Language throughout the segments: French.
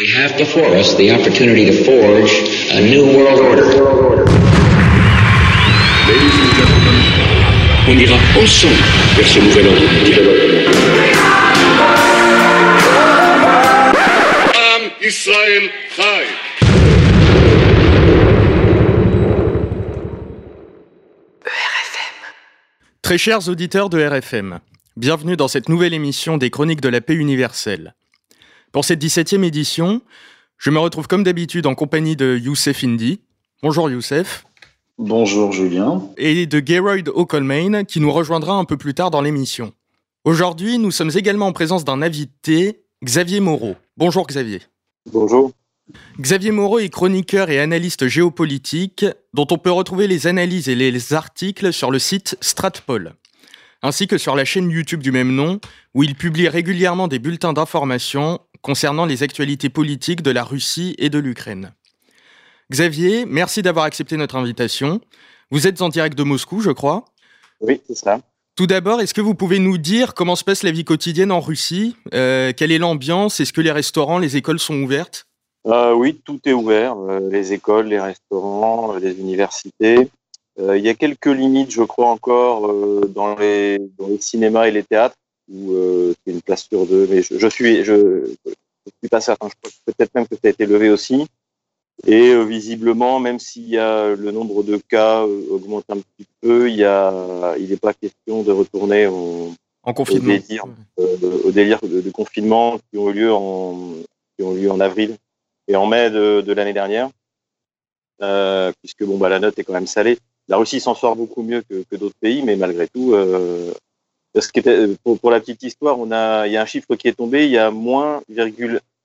We have before us the opportunity to forge a new world order. Ladies and gentlemen, on ira ensemble vers ce nouvel ordre mondial. Am Israël Chai. Très chers auditeurs de RFM, bienvenue dans cette nouvelle émission des Chroniques de la paix universelle. Pour cette 17e édition, je me retrouve comme d'habitude en compagnie de Youssef Indy. Bonjour Youssef. Bonjour Julien. Et de Geroyd O'Colmain qui nous rejoindra un peu plus tard dans l'émission. Aujourd'hui, nous sommes également en présence d'un invité, Xavier Moreau. Bonjour Xavier. Bonjour. Xavier Moreau est chroniqueur et analyste géopolitique, dont on peut retrouver les analyses et les articles sur le site Stratpol, ainsi que sur la chaîne YouTube du même nom, où il publie régulièrement des bulletins d'information concernant les actualités politiques de la Russie et de l'Ukraine. Xavier, merci d'avoir accepté notre invitation. Vous êtes en direct de Moscou, je crois. Oui, c'est ça. Tout d'abord, est-ce que vous pouvez nous dire comment se passe la vie quotidienne en Russie? Euh, Quelle est l'ambiance? Est-ce que les restaurants, les écoles sont ouvertes? Euh, oui, tout est ouvert, euh, les écoles, les restaurants, les universités. Euh, Il y a quelques limites, je crois encore, dans, les, dans les cinémas et les théâtres, où euh, c'est une place sur deux. Mais je, je suis, je, je suis pas certain. Je crois que peut-être même que ça a été levé aussi. Et euh, visiblement, même s'il y a le nombre de cas euh, augmente un petit peu, il y a, il n'est pas question de retourner au, En confinement délire. au délire de, de confinement qui ont eu lieu en, qui ont eu lieu en avril et en mai de, de l'année dernière, euh, puisque bon bah la note est quand même salée. La Russie s'en sort beaucoup mieux que, que d'autres pays, mais malgré tout, euh, ce qui était, pour, pour la petite histoire, on a, il y a un chiffre qui est tombé, il y a moins,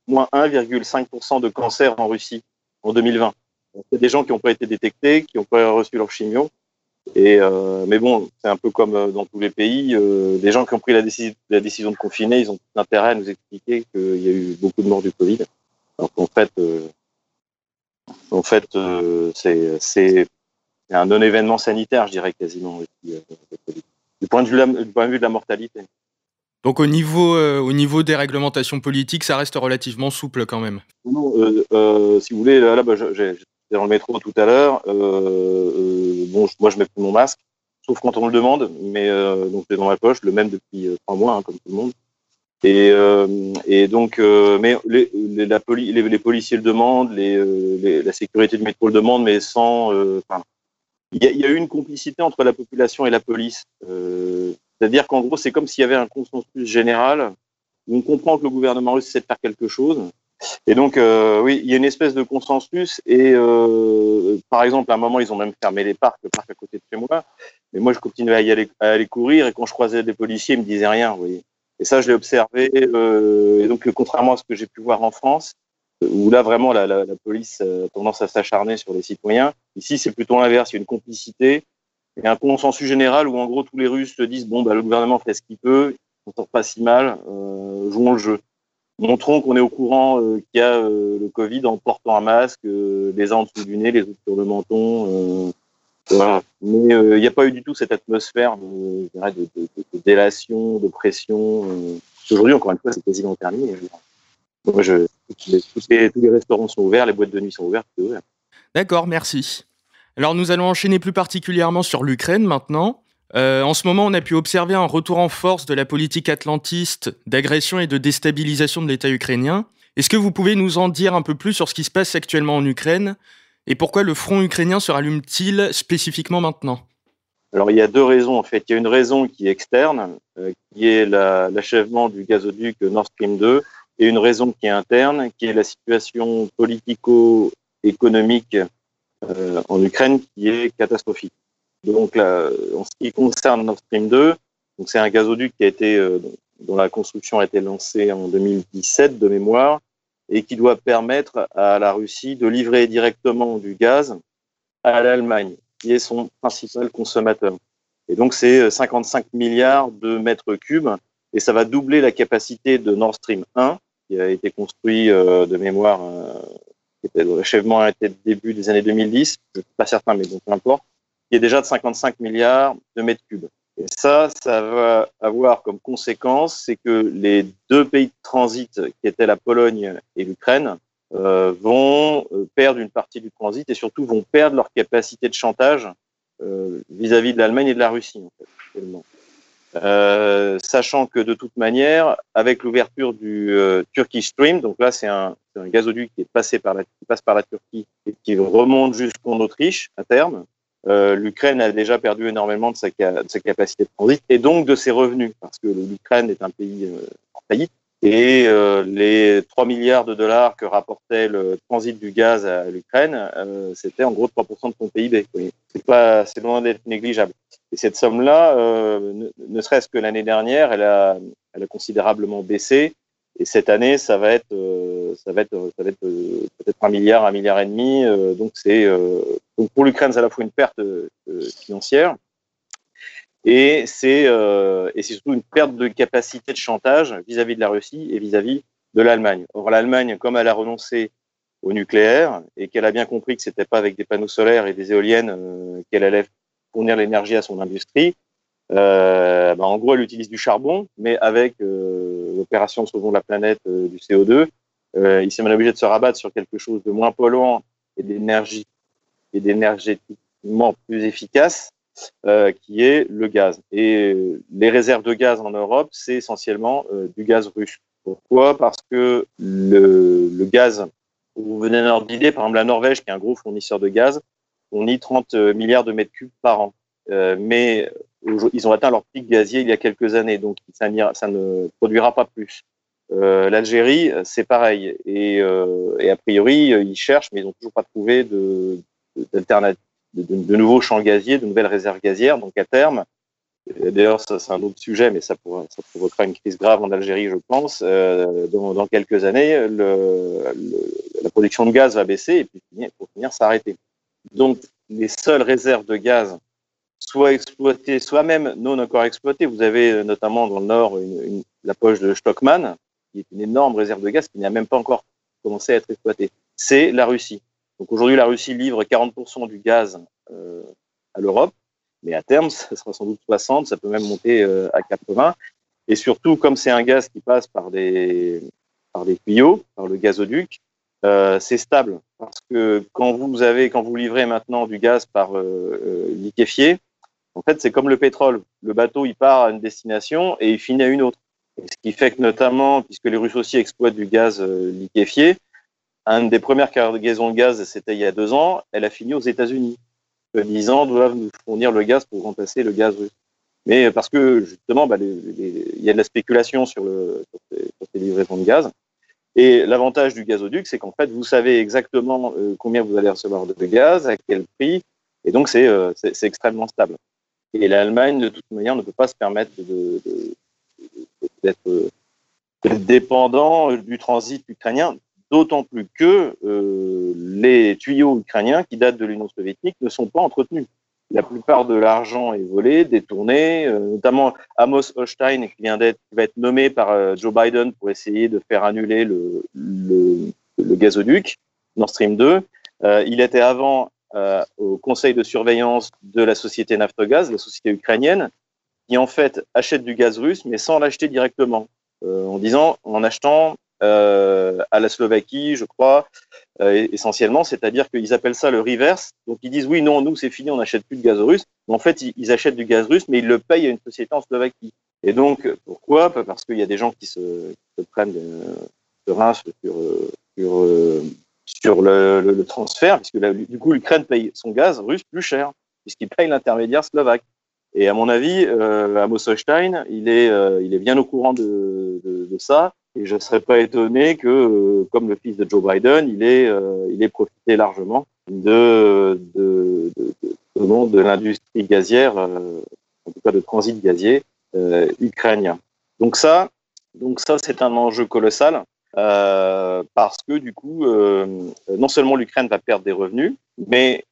moins 1,5% de cancer en Russie en 2020. Donc, C'est des gens qui n'ont pas été détectés, qui n'ont pas reçu leur chimio. Et euh, mais bon, c'est un peu comme euh, dans tous les pays. Euh, les gens qui ont pris la, décision, la décision de confiner, ils ont intérêt à nous expliquer qu'il y a eu beaucoup de morts du Covid. Alors qu'en fait, euh, en fait, euh, c'est un non-événement sanitaire, je dirais quasiment. euh, le. Du point de vue, de la- du point de vue de la mortalité. Donc au niveau, euh, au niveau des réglementations politiques, ça reste relativement souple quand même. Non, euh, euh, si vous voulez, là, là bah, j'ai- j'étais dans le métro tout à l'heure. Bon, je- moi, je mets plus mon masque, sauf quand on le demande, mais donc c'est dans ma poche, le même depuis trois mois, hein, comme tout le monde. Et, euh, et donc, euh, mais les, les, la poli- les, les policiers le demandent, les- la sécurité du métro le demande, mais sans. euh, enfin, il y, y a eu une complicité entre la population et la police. Euh, C'est-à-dire qu'en gros, c'est comme s'il y avait un consensus général où on comprend que le gouvernement russe de faire quelque chose. Et donc, euh, oui, il y a une espèce de consensus. Et euh, par exemple, à un moment, ils ont même fermé les parcs, le parc à côté de chez moi. Mais moi, je continuais à y aller, à aller courir. Et quand je croisais des policiers, ils me disaient rien. Vous voyez. Et ça, je l'ai observé. Euh, et donc, contrairement à ce que j'ai pu voir en France, où là, vraiment, la, la, la police a tendance à s'acharner sur les citoyens, ici, c'est plutôt l'inverse. Il y a une complicité et un consensus général où, en gros, tous les Russes se disent bon, bah, le gouvernement fait ce qu'il peut, on sort pas si mal, euh, jouons le jeu montrons qu'on est au courant euh, qu'il y a euh, le Covid en portant un masque, euh, les uns en dessous du nez, les autres sur le menton. euh, voilà. Mais euh, il n'y a pas eu du tout cette atmosphère de, de, de, de, délation, de pression. euh. Aujourd'hui, encore une fois, c'est quasiment terminé. Moi, je, tous, les, tous les- tous les restaurants sont ouverts, les boîtes de nuit sont ouvertes, ouvert. D'accord, merci. Alors nous allons enchaîner plus particulièrement sur l'Ukraine maintenant. Euh, en ce moment, on a pu observer un retour en force de la politique atlantiste d'agression et de déstabilisation de l'État ukrainien. Est-ce que vous pouvez nous en dire un peu plus sur ce qui se passe actuellement en Ukraine et pourquoi le front ukrainien se rallume-t-il spécifiquement maintenant? Alors, il y a deux raisons, en fait. Il y a une raison qui est externe, euh, qui est la- l'achèvement du gazoduc Nord Stream 2, et une raison qui est interne, qui est la situation politico-économique euh, en Ukraine, qui est catastrophique. Donc, là, en ce qui concerne Nord Stream 2, donc c'est un gazoduc qui a été, euh, dont la construction a été lancée en 2017 de mémoire, et qui doit permettre à la Russie de livrer directement du gaz à l'Allemagne qui est son principal consommateur. Et donc, c'est 55 milliards de mètres cubes et ça va doubler la capacité de Nord Stream 1, qui a été construit euh, de mémoire, euh, qui était, l'achèvement a été début des années 2010, je ne suis pas certain, mais bon, peu importe, qui est déjà de 55 milliards de mètres cubes. Et ça, ça va avoir comme conséquence, c'est que les deux pays de transit, qui étaient la Pologne et l'Ukraine, vont perdre une partie du transit et surtout vont perdre leur capacité de chantage vis-à-vis de l'Allemagne et de la Russie. En fait, sachant que de toute manière, avec l'ouverture du Turkish Stream, donc là c'est un, un, gazoduc qui est passé par la, qui passe par la Turquie et qui remonte jusqu'en Autriche à terme, euh, l'Ukraine a déjà perdu énormément de sa, de sa, capacité de transit et donc de ses revenus, parce que l'Ukraine est un pays euh, en faillite. Et euh, les 3 milliards de dollars que rapportait le transit du gaz à l'Ukraine, euh, c'était en gros 3% de son PIB. C'est pas, c'est loin d'être négligeable. Et cette somme-là, euh, ne, ne serait-ce que l'année dernière, elle a, elle a considérablement baissé. Et cette année, ça va être, euh, ça va être, ça va être euh, peut-être un milliard, un milliard et demi. Euh, donc c'est, donc pour l'Ukraine, c'est à la fois une perte financière et c'est c'est surtout une perte de capacité de chantage vis-à-vis de la Russie et vis-à-vis de l'Allemagne. Or l'Allemagne, comme elle a renoncé au nucléaire et qu'elle a bien compris que c'était pas avec des panneaux solaires et des éoliennes qu'elle allait fournir l'énergie à son industrie, euh, bah, en gros, elle utilise du charbon, mais avec euh, l'opération Sauvons la planète euh, du CO2, il s'est obligé de se rabattre sur quelque chose de moins polluant et d'énergie et d'énergétiquement plus efficace, qui est le gaz. Et les réserves de gaz en Europe, c'est essentiellement du gaz russe. Pourquoi? Parce que le, gaz, vous venez ordre d'idée, par exemple la Norvège, qui est un gros fournisseur de gaz, fournit 30 milliards de mètres cubes par an. Euh, mais ils ont atteint leur pic gazier il y a quelques années, donc ça, ne produira pas plus. Euh, L'Algérie, c'est pareil. Et, euh, a priori, ils cherchent, mais ils n'ont toujours pas trouvé de, de, nouveaux champs gaziers, de nouvelles réserves gazières. Donc à terme, d'ailleurs, c'est un autre sujet, mais ça, provoquera une crise grave en Algérie, je pense. Euh, dans, quelques années, la production de gaz va baisser et puis pour finir s'arrêter. Donc les seules réserves de gaz soit exploité, soit même non encore exploité. Vous avez euh, notamment dans le nord la poche de Stockman, qui est une énorme réserve de gaz qui n'a même pas encore commencé à être exploitée. C'est la Russie. Donc aujourd'hui, la Russie livre 40% du gaz euh, à l'Europe, mais à terme, ça sera sans doute 60, ça peut même monter euh, à 80. Et surtout, comme c'est un gaz qui passe par des, par des tuyaux, par le gazoduc, euh, c'est stable parce que quand vous avez, quand vous livrez maintenant du gaz par euh, euh liquéfié, en fait, c'est comme le pétrole. Le bateau, il part à une destination et il finit à une autre. ce qui fait que notamment, puisque les Russes aussi exploitent du gaz euh, liquéfié, une des premières cargaisons de gaz, c'était il y a deux ans, elle a fini aux États-Unis. Dix ans doivent nous fournir le gaz pour remplacer le gaz russe. Mais parce que justement, bah, il y a de la spéculation sur, le, ces, livraisons de gaz. Et l'avantage du gazoduc, c'est qu'en fait, vous savez exactement euh, combien vous allez recevoir de gaz, à quel prix, et donc c'est euh, extrêmement stable. Et l'Allemagne, de toute manière, ne peut pas se permettre d'être dépendant du transit ukrainien, d'autant plus que euh, les tuyaux ukrainiens qui datent de l'Union soviétique ne sont pas entretenus. La plupart de l'argent est volé, détourné, euh, notamment Amos Hochstein, qui vient d'être, va être nommé par euh, Joe Biden pour essayer de faire annuler le, le, gazoduc Nord Stream 2. Euh, il était avant au conseil de surveillance de la société Naftogaz, la société ukrainienne, qui en fait achète du gaz russe, mais sans l'acheter directement, en disant, en achetant à la Slovaquie, je crois, euh, essentiellement, c'est-à-dire qu'ils appellent ça le reverse. Donc ils disent oui, non, nous c'est fini, on n'achète plus de gaz russe. En fait, ils, achètent du gaz russe, mais ils le payent à une société en Slovaquie. Et donc pourquoi? Parce qu'il y a des gens qui se, prennent euh, rincent sur, le, transfert, puisque du coup l'Ukraine paye son gaz russe plus cher, puisqu'il paye l'intermédiaire slovaque. Et à mon avis, euh, Amos il est, euh, il est bien au courant de, de, de ça. Et je ne serais pas étonné que, euh, comme le fils de Joe Biden, il ait, euh, il ait profité largement de, de, de, de l'industrie gazière, euh, en tout cas de transit gazier euh, ukrainien. Donc ça, donc ça c'est un enjeu colossal. Parce que du coup, non seulement l'Ukraine va perdre des revenus, mais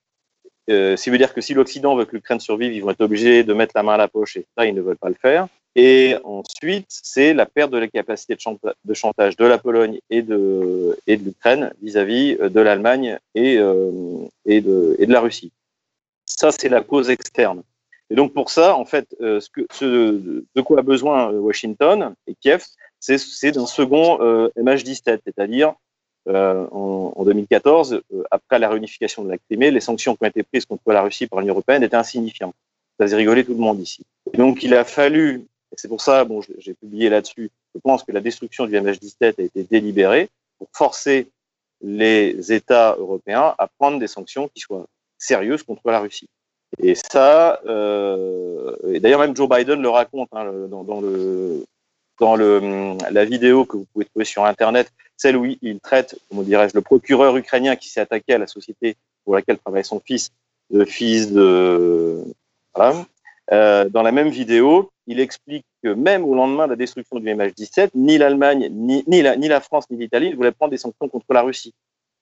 euh, ça veut dire que si l'Occident veut que l'Ukraine survive, ils vont être obligés de mettre la main à la poche et ça, ils ne veulent pas le faire. Et ensuite, c'est la perte de la capacité de, chanta de, chantage de la Pologne et de, et l'Ukraine vis-à-vis de l'Allemagne et, euh, et, de, et la Russie. Ça, c'est la cause externe. Et donc pour ça, en fait, euh, ce, de quoi a besoin Washington et Kiev, c'est d'un second euh, MH17, c'est-à-dire en, en, 2014, après la réunification de la Crimée, les sanctions qui ont été prises contre la Russie par l'Union européenne étaient insignifiantes. Ça faisait rigoler tout le monde ici. donc il a fallu, c'est pour ça, bon, j'ai publié là-dessus, je pense que la destruction du MH17 a été délibérée pour forcer les États européens à prendre des sanctions qui soient sérieuses contre la Russie. Et ça, euh, d'ailleurs même Joe Biden le raconte hein, dans, la vidéo que vous pouvez trouver sur Internet, celle où il traite, comment dirais-je, le procureur ukrainien qui s'est attaqué à la société pour laquelle travaille son fils, le fils de... Voilà. Euh, dans la même vidéo, il explique que même au lendemain de la destruction du MH17, ni l'Allemagne, ni, la, la France, ni l'Italie ne voulaient prendre des sanctions contre la Russie.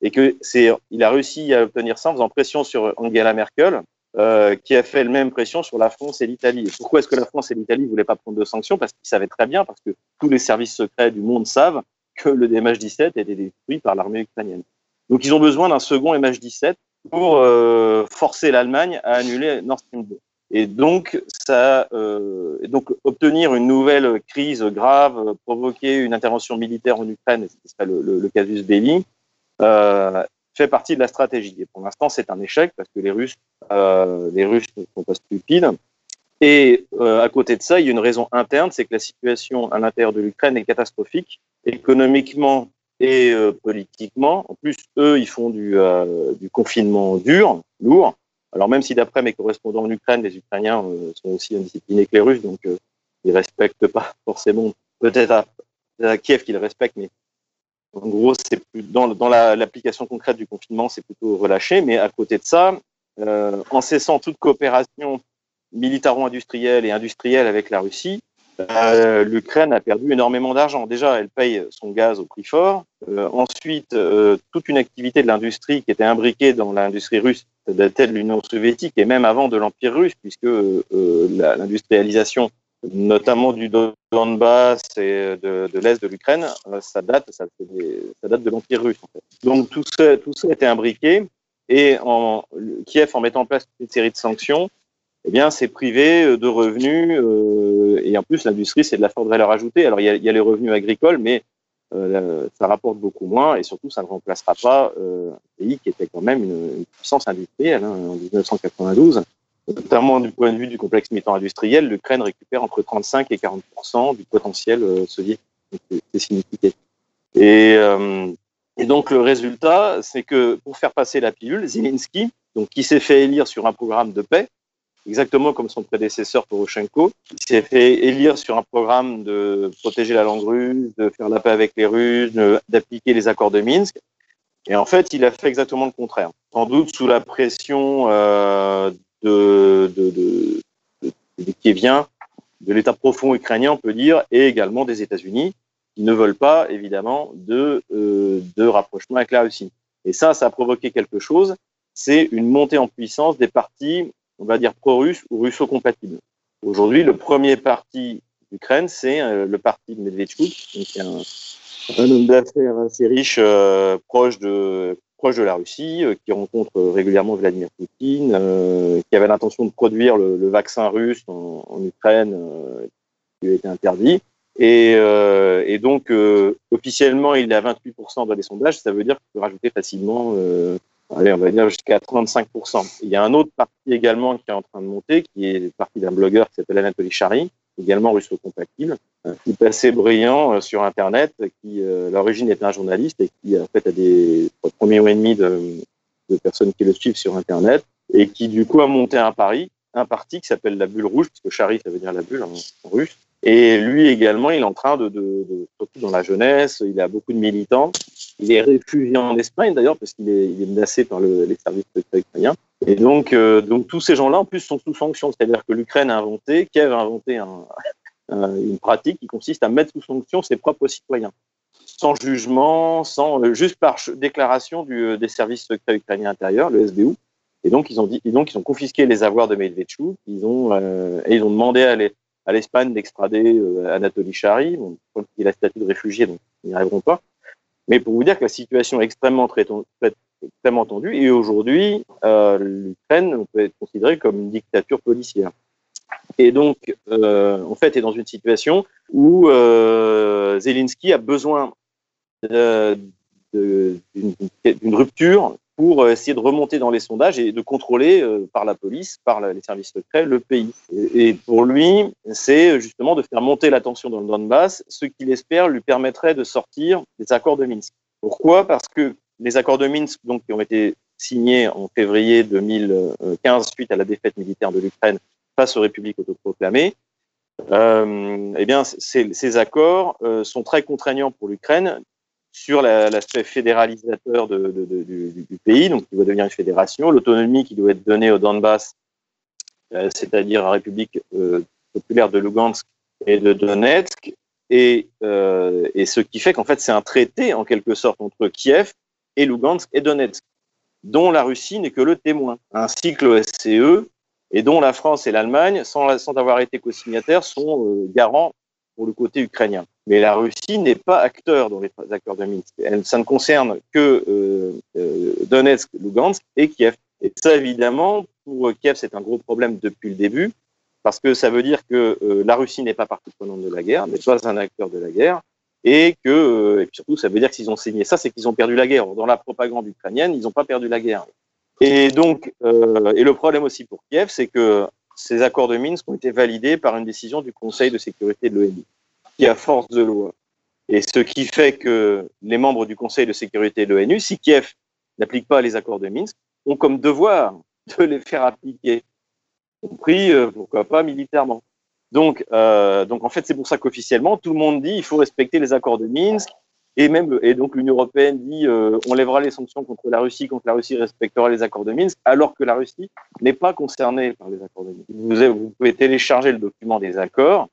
Et que c'est, il a réussi à obtenir ça en faisant pression sur Angela Merkel, euh, qui a fait le même pression sur la France et l'Italie. Pourquoi est-ce que la France et l'Italie ne voulaient pas prendre de sanctions? Parce qu'ils savaient très bien, parce que tous les services secrets du monde savent que le MH17 a été détruit par l'armée ukrainienne. Donc ils ont besoin d'un second MH17 pour euh, forcer l'Allemagne à annuler Nord Stream 2. Et donc, ça, euh, donc, obtenir une nouvelle crise grave, provoquer une intervention militaire en Ukraine, c'est le, le, le, casus belli, euh, fait partie de la stratégie. Et pour l'instant, c'est un échec parce que les Russes, euh, les Russes ne sont pas stupides. Et euh, à côté de ça, il y a une raison interne, c'est que la situation à l'intérieur de l'Ukraine est catastrophique, économiquement et euh, politiquement. En plus, eux, ils font du, euh, du confinement dur, lourd. Alors même si d'après mes correspondants en Ukraine, les Ukrainiens euh, sont aussi indisciplinés que les Russes, donc euh, ils respectent pas forcément, peut-être à, Kiev qu'ils respectent, mais en gros, c'est plus dans, l'application la, concrète du confinement, c'est plutôt relâché. Mais à côté de ça, euh, en cessant toute coopération militaro-industrielle et industrielle avec la Russie, l'Ukraine a perdu énormément d'argent. Déjà, elle paye son gaz au prix fort. Ensuite, toute une activité de l'industrie qui était imbriquée dans l'industrie russe datait de l'Union soviétique et même avant de l'Empire russe, puisque euh, l'industrialisation, notamment du Donbass et de, de l'Est de l'Ukraine, euh, ça date, ça, date de l'Empire russe. Donc tout ça, tout ça était imbriqué et Kiev, en mettant en place une série de sanctions, eh bien, c'est privé de revenus euh, et en plus l'industrie c'est de la forte valeur ajoutée. Alors il y a les revenus agricoles, mais euh, ça rapporte beaucoup moins et surtout ça ne remplacera pas euh, un pays qui était quand même une, puissance industrielle hein, en 1992. Notamment du point de vue du complexe militant-industriel, l'Ukraine récupère entre 35 et 40% du potentiel euh, soviétique. C'est significatif. Et, euh, et donc le résultat, c'est que pour faire passer la pilule, Zelensky, donc qui s'est fait élire sur un programme de paix, exactement comme son prédécesseur Poroshenko. Il s'est fait élire sur un programme de protéger la langue russe, de faire la paix avec les Russes, d'appliquer les accords de Minsk. Et en fait, il a fait exactement le contraire. Sans doute sous la pression euh, de, de, de, qui vient de l'État profond ukrainien, on peut dire, et également des États-Unis, qui ne veulent pas, évidemment, de, euh, de rapprochement avec la Russie. Et ça, ça a provoqué quelque chose, c'est une montée en puissance des partis on va dire pro-russe ou russo-compatible. Aujourd'hui, le premier parti d'Ukraine, c'est euh, le parti de Medvedchuk, donc un, un homme d'affaires assez riche, euh, proche de la Russie, euh, qui rencontre régulièrement Vladimir Poutine, qui avait l'intention de produire le, vaccin russe en, Ukraine, qui lui a été interdit. Et, et donc, officiellement, il est à 28% dans les sondages. Ça veut dire qu'il peut rajouter facilement allez, on va dire jusqu'à 35%. Il y a un autre parti également qui est en train de monter, qui est parti d'un blogueur qui s'appelle Anatoly Chari, également russo-compatible, qui est assez brillant euh, sur Internet, qui euh, l'origine est un journaliste et qui en fait a des 3 millions et demi de, de, personnes qui le suivent sur Internet et qui du coup a monté un pari, un parti qui s'appelle la bulle rouge, parce que Chari ça veut dire la bulle en, russe. Et lui également, il est en train de, de, surtout dans la jeunesse, il a beaucoup de militants il est réfugié en Espagne d'ailleurs parce qu'il est, menacé par le, les services ukrainiens. Et donc, euh, donc tous ces gens-là en plus sont sous sanction, c'est-à-dire que l'Ukraine a inventé, Kiev a inventé un, un, une pratique qui consiste à mettre sous sanction ses propres citoyens, sans jugement, sans euh, juste par déclaration du, euh, des services secrets ukrainiens intérieurs, le SBU. Et donc ils ont dit, donc ils ont confisqué les avoirs de Medvedchuk, ils ont et ils ont demandé à l'Espagne d'extrader euh, Anatoly Chari, bon, il a statut de réfugié, donc ils n'y arriveront pas. Mais pour vous dire que la situation est extrêmement, très, extrêmement tendue, et aujourd'hui, euh, l'Ukraine peut être considérée comme une dictature policière. Et donc, euh, en fait, est dans une situation où euh, Zelensky a besoin d'une rupture pour essayer de remonter dans les sondages et de contrôler par la police, par les services secrets, le pays. Et, pour lui, c'est justement de faire monter la tension dans le Donbass, ce qu'il espère lui permettrait de sortir des accords de Minsk. Pourquoi? Parce que les accords de Minsk, donc, qui ont été signés en février 2015 suite à la défaite militaire de l'Ukraine face aux républiques autoproclamées, euh, eh bien, ces, accords euh, sont très contraignants pour l'Ukraine sur l'aspect fédéralisateur de, du, pays, donc qui va devenir une fédération, l'autonomie qui doit être donnée au Donbass, euh, c'est-à-dire la République populaire de Lugansk et de Donetsk, et, et ce qui fait qu'en fait c'est un traité en quelque sorte entre Kiev et Lugansk et Donetsk, dont la Russie n'est que le témoin, ainsi que l'OSCE, et dont la France et l'Allemagne, sans, avoir été co-signataires, sont euh, garants pour le côté ukrainien. Mais la Russie n'est pas acteur dans les accords de Minsk. Ça ne concerne que euh, euh, Donetsk, Lugansk et Kiev. Et ça, évidemment, pour Kiev, c'est un gros problème depuis le début, parce que ça veut dire que la Russie n'est pas partie prenante de la guerre, n'est pas un acteur de la guerre, et que, et surtout, ça veut dire que s'ils ont signé ça, c'est qu'ils ont perdu la guerre. Dans la propagande ukrainienne, ils n'ont pas perdu la guerre. Et donc, euh, et le problème aussi pour Kiev, c'est que ces accords de Minsk ont été validés par une décision du Conseil de sécurité de l'ONU, qui a force de loi. Et ce qui fait que les membres du Conseil de sécurité de l'ONU, si Kiev n'applique pas les accords de Minsk, ont comme devoir de les faire appliquer, compris, euh, pourquoi pas, militairement. Donc, euh, donc en fait, c'est pour ça qu'officiellement, tout le monde dit il faut respecter les accords de Minsk, et même, et donc l'Union européenne dit euh, on lèvera les sanctions contre la Russie quand la Russie respectera les accords de Minsk, alors que la Russie n'est pas concernée par les accords de Minsk. Vous pouvez télécharger le document des accords.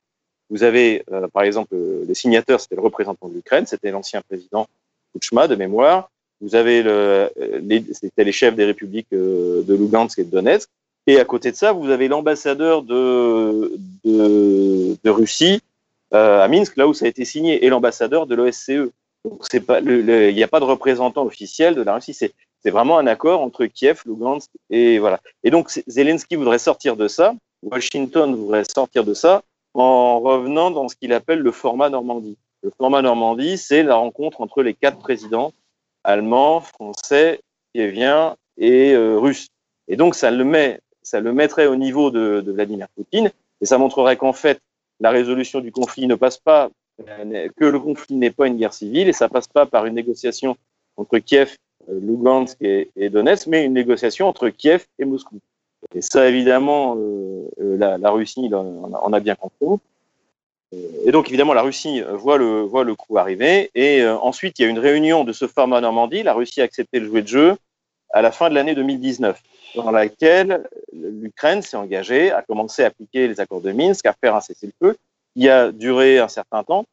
Vous avez, euh, par exemple, les signateurs, c'était le représentant de l'Ukraine, c'était l'ancien président Kuchma de mémoire. Vous avez le, les, c'était les chefs des républiques euh, de Lugansk et de Donetsk. Et à côté de ça, vous avez l'ambassadeur de, de, de Russie euh, à Minsk, là où ça a été signé, et l'ambassadeur de l'OSCE. Donc c'est pas, il n'y a pas de représentant officiel de la Russie. C'est, c'est vraiment un accord entre Kiev, Lugansk et voilà. Et donc Zelensky voudrait sortir de ça. Washington voudrait sortir de ça en revenant dans ce qu'il appelle le format Normandie. Le format Normandie, c'est la rencontre entre les quatre présidents allemands, français, kieviens et euh, russes. Et donc ça le met, ça le mettrait au niveau de, Vladimir Poutine et ça montrerait qu'en fait la résolution du conflit ne passe pas que le conflit n'est pas une guerre civile et ça passe pas par une négociation entre Kiev, euh, Lugansk et, Donetsk, mais une négociation entre Kiev et Moscou. Et ça, évidemment, euh, la, Russie en a bien compris. Et donc, évidemment, la Russie voit le, voit le coup arriver. Et ensuite, il y a une réunion de ce format Normandie. La Russie a accepté de jouer de jeu à la fin de l'année 2019, dans laquelle l'Ukraine s'est engagée à commencer à appliquer les accords de Minsk, à faire un cessez-le-feu qui a duré un certain temps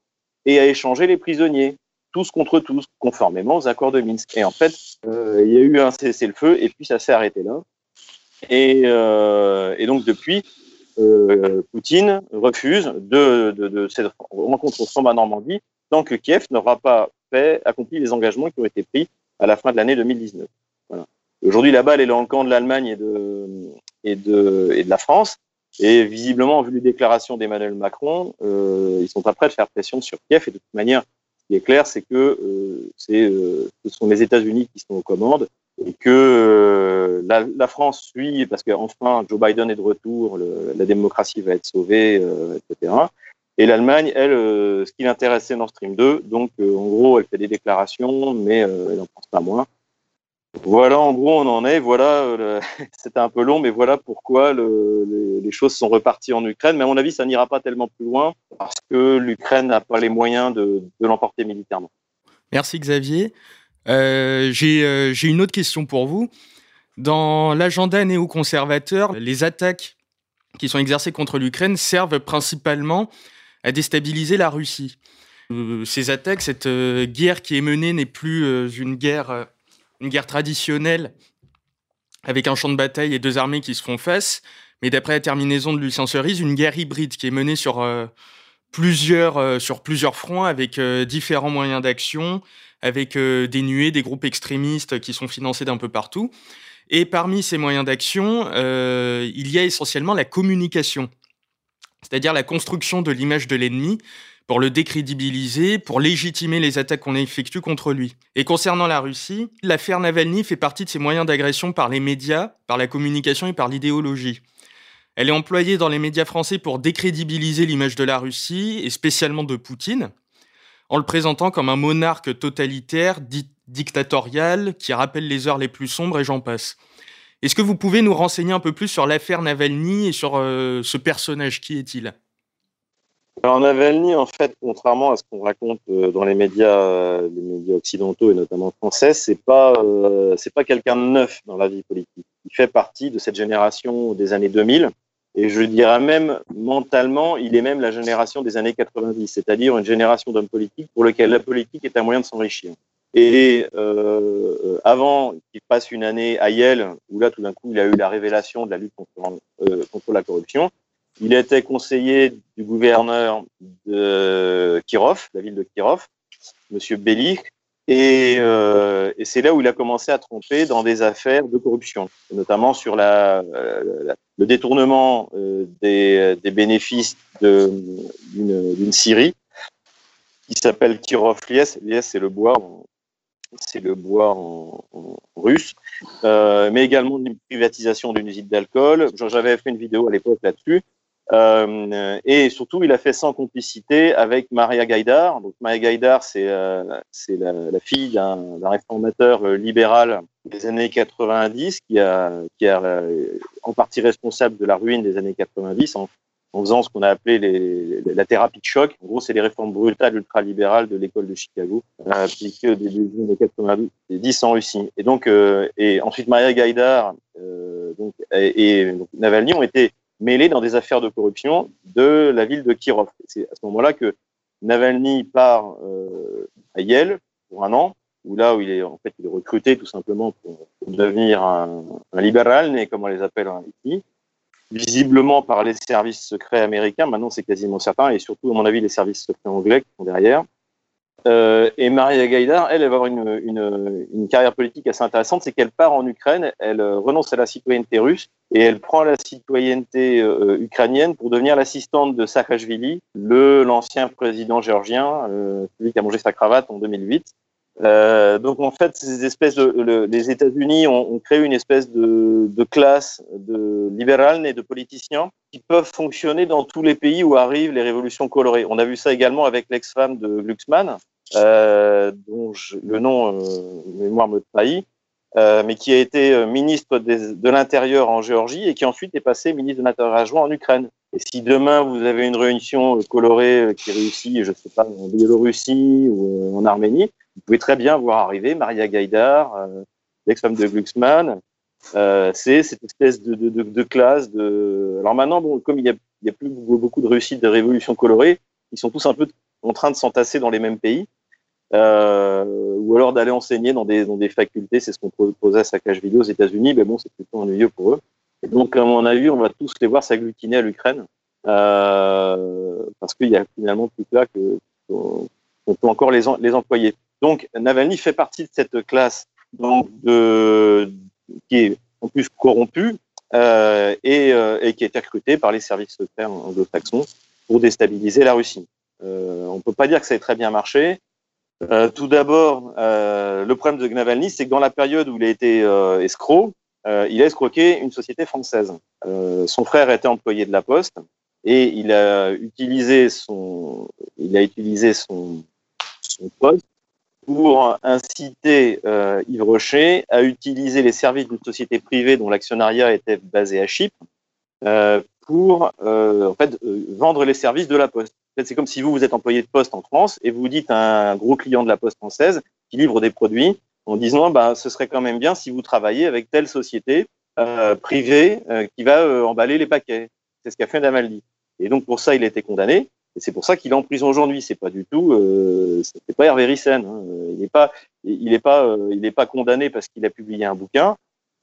et à échanger les prisonniers, tous contre tous, conformément aux accords de Minsk. Et en fait, euh, il y a eu un cessez-le-feu et puis ça s'est arrêté là. Et, euh, et donc depuis, euh, Poutine refuse de, cette rencontre au Samba Normandie tant que Kiev n'aura pas fait, accompli les engagements qui ont été pris à la fin de l'année 2019. Voilà. Aujourd'hui, la balle est dans le camp de l'Allemagne et de, la France. Et visiblement, vu les déclarations d'Emmanuel Macron, euh, ils sont pas prêts de faire pression sur Kiev. Et de toute manière, ce qui est clair, c'est que euh, ce sont les États-Unis qui sont aux commandes et que euh, la, France suit parce qu'enfin Joe Biden est de retour, la démocratie va être sauvée, euh, etc. Et l'Allemagne, elle, ce qui l'intéresse, c'est Nord Stream 2. Donc, en gros, elle fait des déclarations, mais elle n'en pense pas moins. Voilà, en gros, on en est. Voilà, euh, c'était un peu long, mais voilà pourquoi le, les, choses sont reparties en Ukraine. Mais à mon avis, ça n'ira pas tellement plus loin parce que l'Ukraine n'a pas les moyens de l'emporter militairement. Merci Xavier. Euh, euh, J'ai une autre question pour vous. Dans l'agenda néoconservateur, les attaques qui sont exercées contre l'Ukraine servent principalement à déstabiliser la Russie. Euh, ces attaques, cette guerre qui est menée n'est plus une guerre traditionnelle avec un champ de bataille et deux armées qui se font face, mais d'après la terminaison de Lucien Cerise, une guerre hybride qui est menée sur, plusieurs, fronts avec différents moyens d'action, avec des nuées, des groupes extrémistes qui sont financés d'un peu partout. Et parmi ces moyens d'action, il y a essentiellement la communication, c'est-à-dire la construction de l'image de l'ennemi pour le décrédibiliser, pour légitimer les attaques qu'on effectue contre lui. Et concernant la Russie, l'affaire Navalny fait partie de ses moyens d'agression par les médias, par la communication et par l'idéologie. Elle est employée dans les médias français pour décrédibiliser l'image de la Russie, et spécialement de Poutine, en le présentant comme un monarque totalitaire, dictatorial, qui rappelle les heures les plus sombres, et j'en passe. Est-ce que vous pouvez nous renseigner un peu plus sur l'affaire Navalny et sur euh, ce personnage Qui est-il? Alors Navalny, en fait, contrairement à ce qu'on raconte euh, dans les médias, euh, les médias occidentaux et notamment français, c'est pas c'est pas quelqu'un de neuf dans la vie politique. Il fait partie de cette génération des années 2000 et je dirais même mentalement, il est même la génération des années 90, c'est-à-dire une génération d'hommes politiques pour lequel la politique est un moyen de s'enrichir. Et euh, avant qu'il passe une année à Yale, où là tout d'un coup il a eu la révélation de la lutte contre, euh, contre la corruption, il était conseiller du gouverneur de Kirov, la ville de Kirov, Monsieur Belich, et, euh, et c'est là où il a commencé à tromper dans des affaires de corruption, notamment sur la, la, le détournement euh, des, des, bénéfices d'une Syrie qui s'appelle Kirov Lies. Lies, c'est le bois, c'est le bois en, en russe, euh, mais également une privatisation d'une usine d'alcool. J'avais fait une vidéo à l'époque là-dessus. Euh, et surtout, il a fait sans complicité avec Maria Gaïdar. Donc, Maria Gaïdar, c'est euh, la, fille d'un réformateur euh, libéral des années 90 qui a, qui a en partie responsable de la ruine des années 90 en, en faisant ce qu'on a appelé la thérapie de choc. En gros, c'est les réformes brutales ultralibérales de l'école de Chicago, appliquées au début des années 90 en Russie. Et donc, et ensuite, Maria Gaïdar donc, et, Navalny ont été mêlé dans des affaires de corruption de la ville de Kirov. C'est à ce moment-là que Navalny part euh, à Yale pour un an, où là où il est en fait il est recruté tout simplement pour, devenir un, libéral, comme on les appelle ici, visiblement par les services secrets américains. Maintenant, c'est quasiment certain, et surtout à mon avis les services secrets anglais qui sont derrière. Euh, et Maria Gaïdar, elle, va avoir une, une, une carrière politique assez intéressante, c'est qu'elle part en Ukraine, elle euh, renonce à la citoyenneté russe et elle prend la citoyenneté euh, ukrainienne pour devenir l'assistante de Saakashvili, le l'ancien président géorgien, euh, celui qui a mangé sa cravate en 2008. Euh, donc en fait, ces espèces de, le, les États-Unis ont, ont, créé une espèce de, de classe de libérales et de politiciens qui peuvent fonctionner dans tous les pays où arrivent les révolutions colorées. On a vu ça également avec l'ex-femme de Glucksmann, euh, dont je, le nom euh, mémoire me trahit, euh, mais qui a été euh, ministre de l'Intérieur en Géorgie et qui ensuite est passé ministre de l'Intérieur adjoint en Ukraine. Et si demain vous avez une réunion colorée qui réussit, je ne sais pas, en Biélorussie ou en Arménie, vous pouvez très bien voir arriver Maria Gaïdar, euh, l'ex-femme de Glucksmann. Euh, c'est cette espèce de, classe. De... Alors maintenant, bon, comme il n'y a, a, plus beaucoup de réussites de révolutions colorées, ils sont tous un peu en train de s'entasser dans les mêmes pays. Euh, ou alors d'aller enseigner dans des, dans des facultés, c'est ce qu'on proposait à Saakashvili aux États-Unis, mais bon, c'est plutôt ennuyeux pour eux. Et donc, à mon avis, on va tous les voir s'agglutiner à l'Ukraine, euh, parce qu'il y a finalement plus là que on peut encore les, les employer. Donc, Navalny fait partie de cette classe donc, de, qui est en plus corrompue euh, et, euh, et, qui est recrutée par les services secrets anglo-saxons pour déstabiliser la Russie. Euh, on ne peut pas dire que ça ait très bien marché. Euh, tout d'abord, euh, le problème de Navalny, c'est que dans la période où il a été escroc, il a escroqué une société française. son frère était employé de la Poste et il a utilisé son, il a utilisé son, son poste pour inciter euh, Yves Rocher à utiliser les services d'une société privée dont l'actionnariat était basé à Chypre euh, pour euh, en fait, euh, vendre les services de la Poste. C'est comme si vous, vous êtes employé de Poste en France et vous dites à un gros client de la Poste française qui livre des produits en disant bah, ce serait quand même bien si vous travaillez avec telle société euh, privée qui va emballer les paquets. C'est ce qu'a fait Damaldi. Et donc pour ça, il a été condamné. Et c'est pour ça qu'il est en prison aujourd'hui. C'est pas du tout, euh, c'est pas Hervé Rissen. Hein. Il n'est pas, il pas, euh, il pas condamné parce qu'il a publié un bouquin.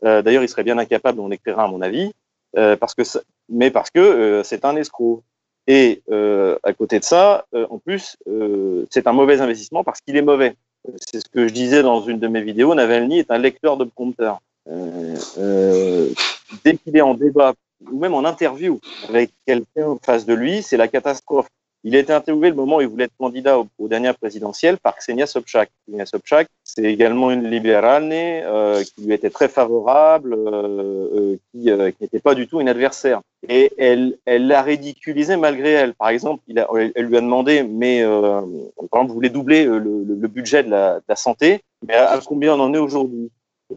Euh, D'ailleurs, il serait bien incapable d'en écrire à mon avis, euh, parce que, mais parce que euh, c'est un escroc. Et euh, à côté de ça, en plus, c'est un mauvais investissement parce qu'il est mauvais. C'est ce que je disais dans une de mes vidéos. Navalny est un lecteur de compteurs. dès qu'il est en débat ou même en interview avec quelqu'un en face de lui, c'est la catastrophe Il a été interviewé le moment où il voulait être candidat aux, dernières présidentielles par Ksenia Sobchak. Ksenia Sobchak, c'est également une libérale euh, qui lui était très favorable, euh, euh qui, euh, qui n'était pas du tout une adversaire. Et elle, elle l'a ridiculisé malgré elle. Par exemple, il a, elle lui a demandé, mais euh, par exemple, vous voulez doubler le, le, le budget de la, de la, santé, mais à, à combien on en est aujourd'hui?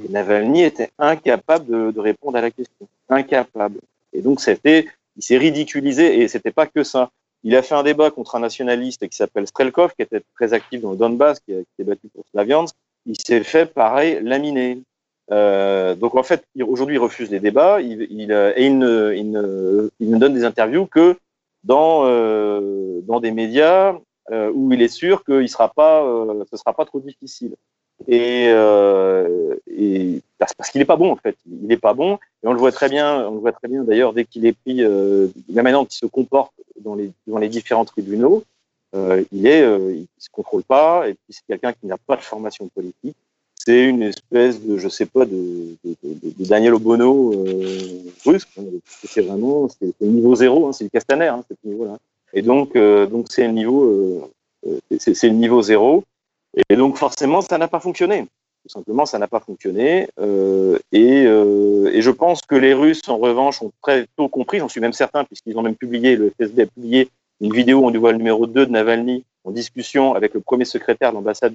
Et Navalny était incapable de, de répondre à la question, incapable. Et donc c'était, il s'est ridiculisé et c'était pas que ça. Il a fait un débat contre un nationaliste qui s'appelle Strelkov, qui était très actif dans le Donbass, qui, a, qui s'est battu pour Slaviansk. Il s'est fait, pareil, laminer. Euh, donc en fait, aujourd'hui, il refuse les débats il, il, et il ne, ne, ne donne des interviews que dans, euh, des médias euh, où il est sûr que il sera pas, euh, sera pas trop difficile. Et, euh, parce qu'il n'est pas bon en fait, il n'est pas bon. Et on le voit très bien, on le voit très bien d'ailleurs dès qu'il est pris, euh, la manière dont il se comporte dans les, dans différents tribunaux, euh, il euh, il se contrôle pas, et puis c'est quelqu'un qui n'a pas de formation politique. C'est une espèce de, je sais pas, de, Daniel Obono euh, russe. C'est vraiment, c'est le niveau zéro, hein, c'est le Castaner, hein, ce niveau-là. Et donc, euh, donc c'est le niveau, euh, c'est le niveau zéro. Et donc forcément, ça n'a pas fonctionné. Tout simplement, ça n'a pas fonctionné. Et, et, je pense que les Russes, en revanche, ont très tôt compris, j'en suis même certain, puisqu'ils ont même publié, le FSB a publié une vidéo où on voit le numéro 2 de Navalny en discussion avec le premier secrétaire de l'ambassade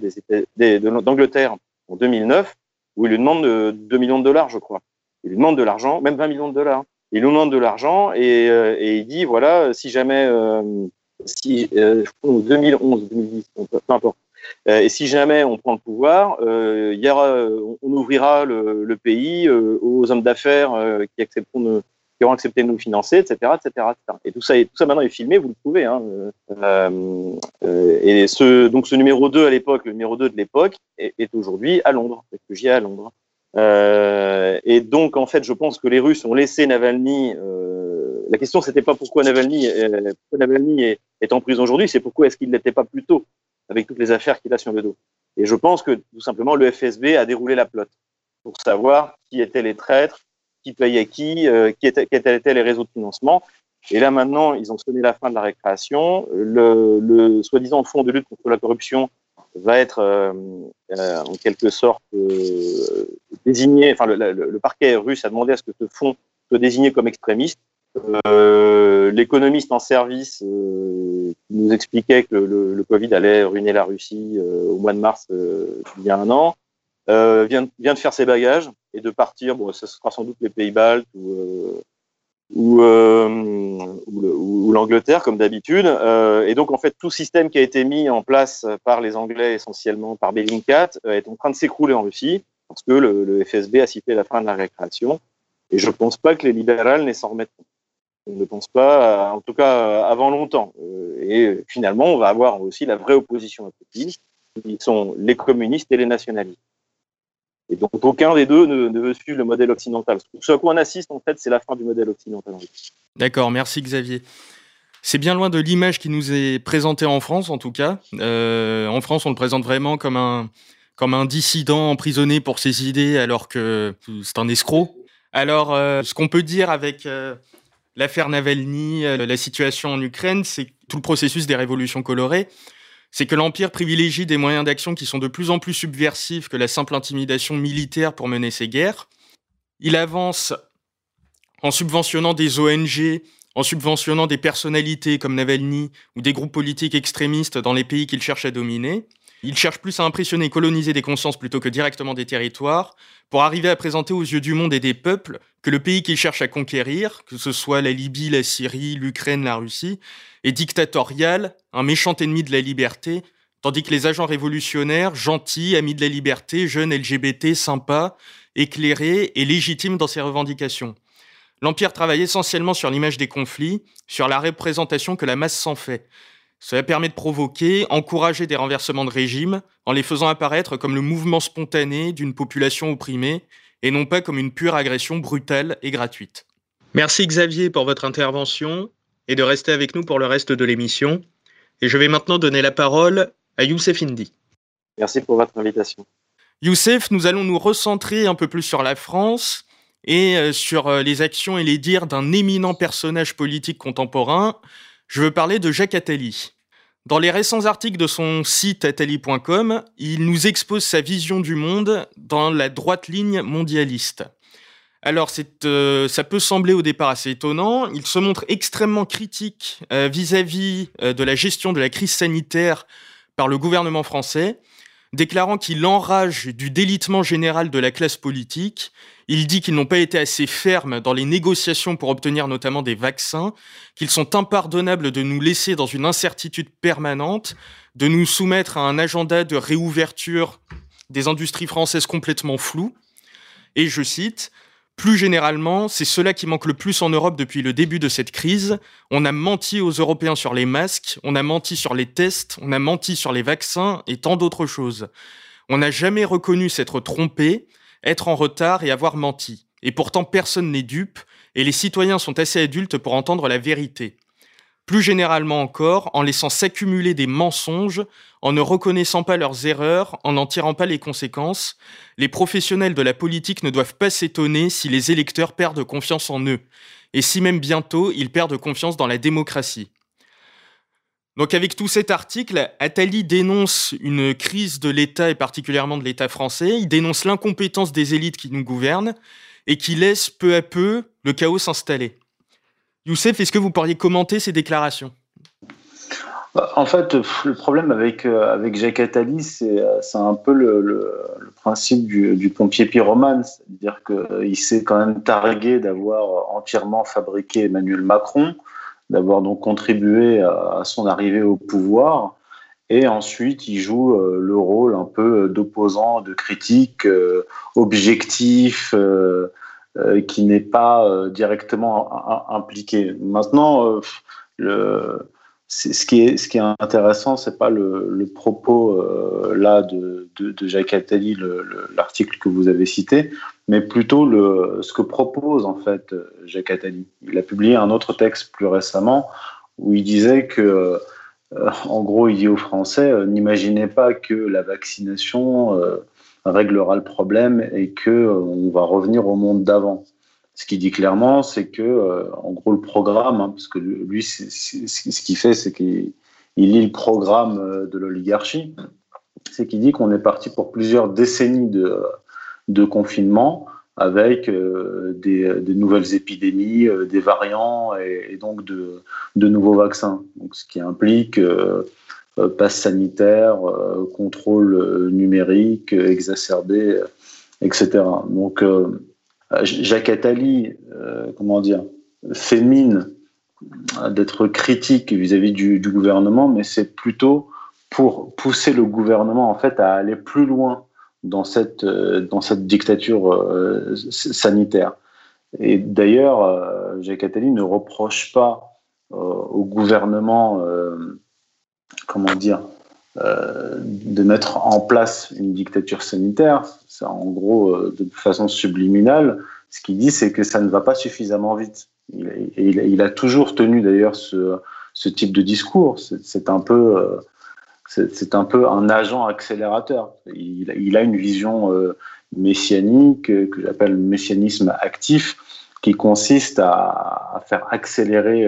d'Angleterre en 2009, où il lui demande 2 millions de dollars, je crois. Il lui demande de l'argent, même 20 millions de dollars. Il lui demande de l'argent et, euh, et, il dit, voilà, si jamais, euh, si, euh, 2011, 2010, peu importe, euh, et si jamais on prend le pouvoir, euh, on ouvrira le, le pays euh, aux hommes d'affaires qui accepteront de, qui auront accepté de nous financer, etc., etc.. Et tout ça, tout ça maintenant est filmé, vous le trouvez. Hein, et ce, donc ce numéro 2 à l'époque, le numéro 2 de l'époque, est, aujourd'hui à Londres, réfugié à Londres. Euh, et donc, en fait, je pense que les Russes ont laissé Navalny. Euh, la question, c'était pas pourquoi Navalny, euh, est, est en prison aujourd'hui, c'est pourquoi est-ce qu'il n'était pas plus tôt avec toutes les affaires qu'il a sur le dos. Et je pense que tout simplement le FSB a déroulé la plotte pour savoir qui étaient les traîtres, qui payait qui, euh, qui, était, qui étaient les réseaux de financement. Et là maintenant, ils ont sonné la fin de la récréation. Le, le soi-disant fonds de lutte contre la corruption va être euh, euh, en quelque sorte euh, désigné. Enfin, le, le, le, parquet russe a demandé à ce que ce fonds soit désigné comme extrémiste. Euh, l'économiste en service euh, nous expliquait que le, Covid allait ruiner la Russie au mois de mars il y a un an vient, vient de faire ses bagages et de partir. Bon, ce sera sans doute les Pays-Baltes ou ou, ou l'Angleterre comme d'habitude. et donc en fait tout système qui a été mis en place par les Anglais essentiellement par Bellingcat est en train de s'écrouler en Russie parce que le, FSB a sifflé la fin de la récréation. Et je pense pas que les libérales ne s'en remettront. Je ne pense pas, en tout cas avant longtemps. Et finalement, on va avoir aussi la vraie opposition à Poutine, qui sont les communistes et les nationalistes. Et donc, aucun des deux ne, veut suivre le modèle occidental. Ce à quoi on assiste, en fait, c'est la fin du modèle occidental. D'accord, merci Xavier. C'est bien loin de l'image qui nous est présentée en France, en tout cas. Euh, en France, on le présente vraiment comme un, comme un dissident emprisonné pour ses idées, alors que c'est un escroc. Alors, euh, ce qu'on peut dire avec euh, l'affaire Navalny, la situation en Ukraine, c'est tout le processus des révolutions colorées, c'est que l'Empire privilégie des moyens d'action qui sont de plus en plus subversifs que la simple intimidation militaire pour mener ses guerres. Il avance en subventionnant des ONG, en subventionnant des personnalités comme Navalny ou des groupes politiques extrémistes dans les pays qu'il cherche à dominer. Il cherche plus à impressionner et coloniser des consciences plutôt que directement des territoires, pour arriver à présenter aux yeux du monde et des peuples que le pays qu'il cherche à conquérir, que ce soit la Libye, la Syrie, l'Ukraine, la Russie, est dictatorial, un méchant ennemi de la liberté, tandis que les agents révolutionnaires, gentils, amis de la liberté, jeunes LGBT, sympas, éclairés et légitimes dans ses revendications. L'Empire travaille essentiellement sur l'image des conflits, sur la représentation que la masse s'en fait. Cela permet de provoquer, encourager des renversements de régime en les faisant apparaître comme le mouvement spontané d'une population opprimée et non pas comme une pure agression brutale et gratuite. Merci Xavier pour votre intervention et de rester avec nous pour le reste de l'émission. Et je vais maintenant donner la parole à Youssef Indy. Merci pour votre invitation. Youssef, nous allons nous recentrer un peu plus sur la France et sur les actions et les dires d'un éminent personnage politique contemporain, Je veux parler de Jacques Attali. Dans les récents articles de son site attali.com, il nous expose sa vision du monde dans la droite ligne mondialiste. Alors, euh, ça peut sembler au départ assez étonnant. Il se montre extrêmement critique euh, vis-à-vis euh, de la gestion de la crise sanitaire par le gouvernement français, déclarant qu'il enrage du délitement général de la classe politique. Il dit qu'ils n'ont pas été assez fermes dans les négociations pour obtenir notamment des vaccins, qu'ils sont impardonnables de nous laisser dans une incertitude permanente, de nous soumettre à un agenda de réouverture des industries françaises complètement flou. Et je cite, plus généralement, c'est cela qui manque le plus en Europe depuis le début de cette crise. On a menti aux Européens sur les masques, on a menti sur les tests, on a menti sur les vaccins et tant d'autres choses. On n'a jamais reconnu s'être trompé, être en retard et avoir menti. Et pourtant personne n'est dupe, et les citoyens sont assez adultes pour entendre la vérité. Plus généralement encore, en laissant s'accumuler des mensonges, en ne reconnaissant pas leurs erreurs, en n'en tirant pas les conséquences, les professionnels de la politique ne doivent pas s'étonner si les électeurs perdent confiance en eux, et si même bientôt ils perdent confiance dans la démocratie. Donc avec tout cet article, Attali dénonce une crise de l'État et particulièrement de l'État français, il dénonce l'incompétence des élites qui nous gouvernent et qui laisse peu à peu le chaos s'installer. Youssef, est-ce que vous pourriez commenter ces déclarations? En fait, le problème avec, euh, avec Jacques Attali, c'est euh, un peu le, le, principe du, du, pompier pyromane, c'est-à-dire qu'il s'est quand même targué d'avoir entièrement fabriqué Emmanuel Macron, d'avoir donc contribué à, son arrivée au pouvoir, et ensuite il joue euh, le rôle un peu d'opposant, de critique, objectif, euh, qui n'est pas euh, directement impliqué. Maintenant, euh, le, ce qui est ce qui intéressant, c'est pas le, propos là de, Jacques Attali, l'article que vous avez cité, mais plutôt ce que propose en fait Jacques Attali. Il a publié un autre texte plus récemment où il disait que, en gros, il dit aux Français, n'imaginez pas que la vaccination réglera le problème et que euh, on va revenir au monde d'avant. Ce qu'il dit clairement, c'est que, euh, en gros, le programme, hein, parce que lui, ce qu'il fait, c'est qu'il lit le programme euh, de l'oligarchie, c'est qu'il dit qu'on est parti pour plusieurs décennies de, confinement avec des, des, nouvelles épidémies, des variants et, donc de, nouveaux vaccins. Donc, ce qui implique euh, passe sanitaire, euh, contrôle euh, numérique exacerbé, etc. Donc, Jacques Attali, comment dire, fémine d'être critique vis-à-vis du, gouvernement, mais c'est plutôt pour pousser le gouvernement en fait à aller plus loin dans cette dans cette dictature sanitaire. Et d'ailleurs, Jacques Attali ne reproche pas au gouvernement comment dire, euh, de mettre en place une dictature sanitaire. C'est en gros, euh, de façon subliminale, ce qu'il dit, c'est que ça ne va pas suffisamment vite. Il, a toujours tenu d'ailleurs ce, type de discours. C'est un peu, euh, c'est un peu un agent accélérateur. Il, a une vision messianique que j'appelle messianisme actif, qui consiste à faire accélérer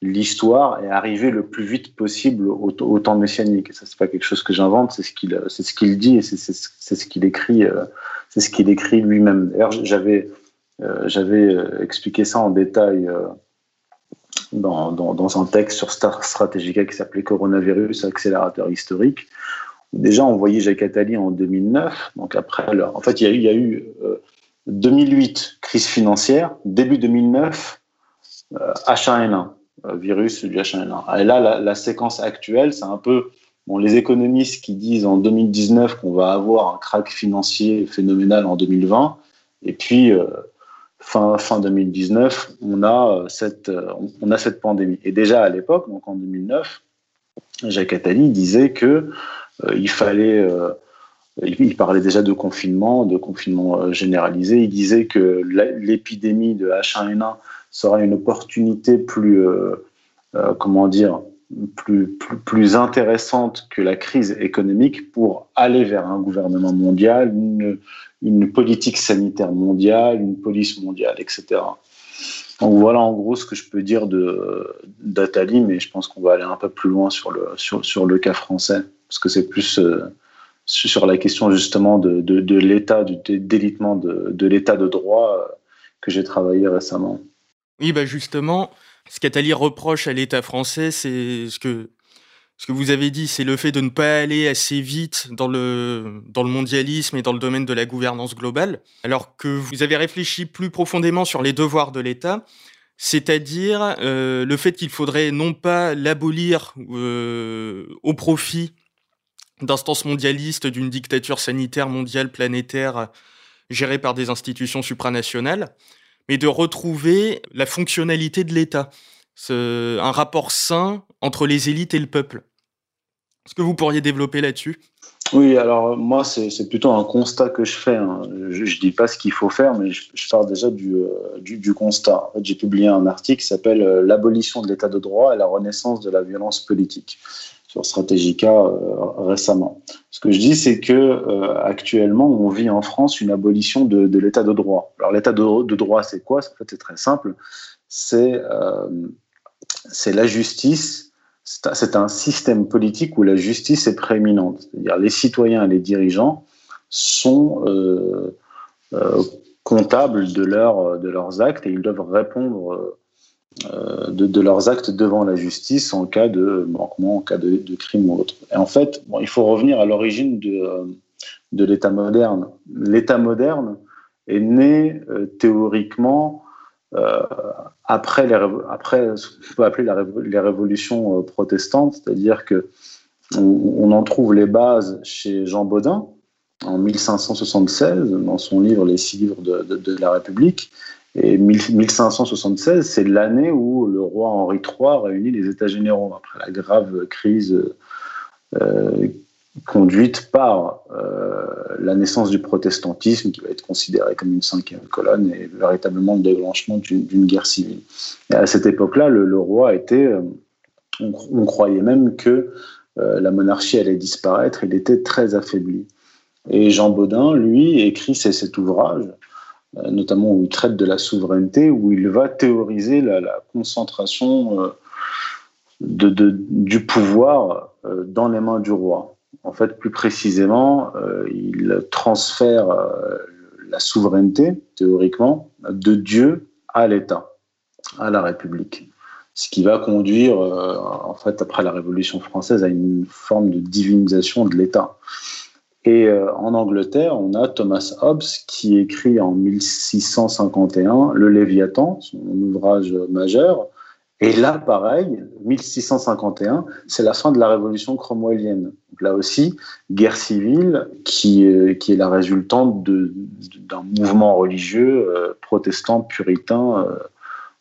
l'histoire et arriver le plus vite possible au, temps messianique. Et ça, c'est pas quelque chose que j'invente, c'est ce qu'il, c'est ce qu'il dit et c'est, ce qu'il écrit, euh, c'est ce qu'il écrit lui-même. J'avais, euh, j'avais euh, expliqué ça en détail dans, dans, un texte sur Star Strategica qui s'appelait Coronavirus, accélérateur historique. Déjà, on voyait Jacques Attali en 2009. Donc après, en fait, il y a eu, il y a eu 2008 crise financière, début 2009 H1N1. Euh, virus du H1N1. Et là, la, séquence actuelle, c'est un peu bon, les économistes qui disent en 2019 qu'on va avoir un crack financier phénoménal en 2020, et puis euh, fin, fin 2019, on a, euh, cette, on a cette pandémie. Et déjà à l'époque, donc en 2009, Jacques Attali disait que il fallait il parlait déjà de confinement, de confinement généralisé. Il disait que l'épidémie de H1N1 sera une opportunité plus, euh, euh, comment dire, plus, plus, intéressante que la crise économique pour aller vers un gouvernement mondial, une, politique sanitaire mondiale, une police mondiale, etc. Donc voilà en gros ce que je peux dire de d'Atali, mais je pense qu'on va aller un peu plus loin sur le, sur, sur le cas français, parce que c'est plus euh, sur la question justement de, de, l'état, du délitement de, de l'état de droit que j'ai travaillé récemment. Oui, bah justement, ce qu'Atali reproche à l'État français, c'est ce que ce que vous avez dit, c'est le fait de ne pas aller assez vite dans le, dans le mondialisme et dans le domaine de la gouvernance globale, alors que vous avez réfléchi plus profondément sur les devoirs de l'État, c'est-à-dire euh, le fait qu'il faudrait non pas l'abolir euh, au profit d'instances mondialistes, d'une dictature sanitaire mondiale planétaire gérée par des institutions supranationales, mais de retrouver la fonctionnalité de l'État, un rapport sain entre les élites et le peuple. Est-ce que vous pourriez développer là-dessus? Oui, alors moi, c'est plutôt un constat que je fais. Hein. Je ne dis pas ce qu'il faut faire, mais je, pars déjà du, euh, du, constat. En fait, J'ai publié un article qui s'appelle euh, L'abolition de l'état de droit et la renaissance de la violence politique sur Stratégica euh, récemment. Ce que je dis, c'est que actuellement, on vit en France une abolition de, l'état de droit. Alors l'état de, droit, c'est quoi? En fait, c'est très simple. C'est c'est la justice c'est un système politique où la justice est prééminente. C'est-à-dire les citoyens et les dirigeants sont euh, euh, comptables de, de leurs actes et ils doivent répondre euh, de, leurs actes devant la justice en cas de manquement, en cas de, crime ou autre. Et en fait, il faut revenir à l'origine de, de l'État moderne. L'État moderne est né théoriquement euh, après, les, après ce qu'on peut appeler les révolutions euh, protestantes, c'est-à-dire que on, en trouve les bases chez Jean Baudin en 1576 dans son livre Les six livres de, la République. Et 1576, c'est l'année où le roi Henri III réunit les États généraux après la grave crise euh, conduite par euh, la naissance du protestantisme, qui va être considéré comme une cinquième colonne et véritablement le déclenchement d'une guerre civile. Et à cette époque-là, le, roi était, euh, on, croyait même que la monarchie allait disparaître, il était très affaibli. Et Jean Baudin, lui, écrit cet ouvrage, notamment où il traite de la souveraineté, où il va théoriser la, concentration de, du pouvoir dans les mains du roi. En fait, plus précisément, euh, il transfère euh, la souveraineté, théoriquement, de Dieu à l'État, à la République. Ce qui va conduire, euh, en fait, après la Révolution française, à une forme de divinisation de l'État. Et en Angleterre, on a Thomas Hobbes qui écrit en 1651 Le Léviathan, son ouvrage majeur, et là, pareil, 1651, c'est la fin de la révolution cromwellienne. Là aussi, guerre civile qui, euh, qui est la résultante d'un mouvement religieux euh, protestant, puritain, euh,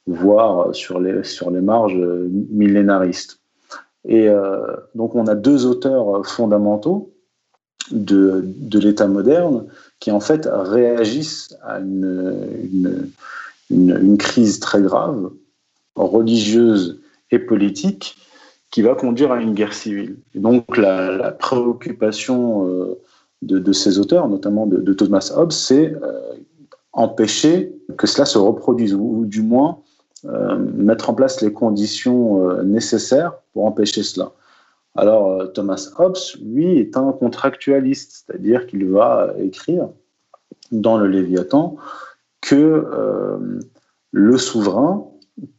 voire sur les, sur les marges millénaristes. Et donc on a deux auteurs fondamentaux de, de l'État moderne qui en fait réagissent à une, une, une, crise très grave religieuse et politique qui va conduire à une guerre civile. Et donc la, préoccupation euh, de, ces auteurs, notamment de, Thomas Hobbes, c'est euh, empêcher que cela se reproduise, ou, du moins euh, mettre en place les conditions nécessaires pour empêcher cela. Alors Thomas Hobbes, lui, est un contractualiste, c'est-à-dire qu'il va écrire dans le Léviathan que le souverain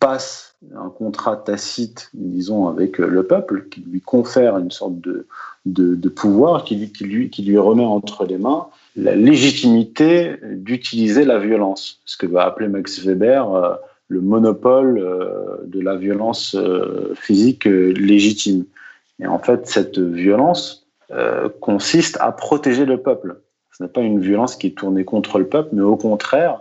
passe un contrat tacite, disons, avec le peuple, qui lui confère une sorte de, pouvoir, qui lui, remet entre les mains la légitimité d'utiliser la violence, ce que va appeler Max Weber euh, le monopole euh, de la violence euh, physique légitime. Et en fait, cette violence consiste à protéger le peuple. Ce n'est pas une violence qui est tournée contre le peuple, mais au contraire,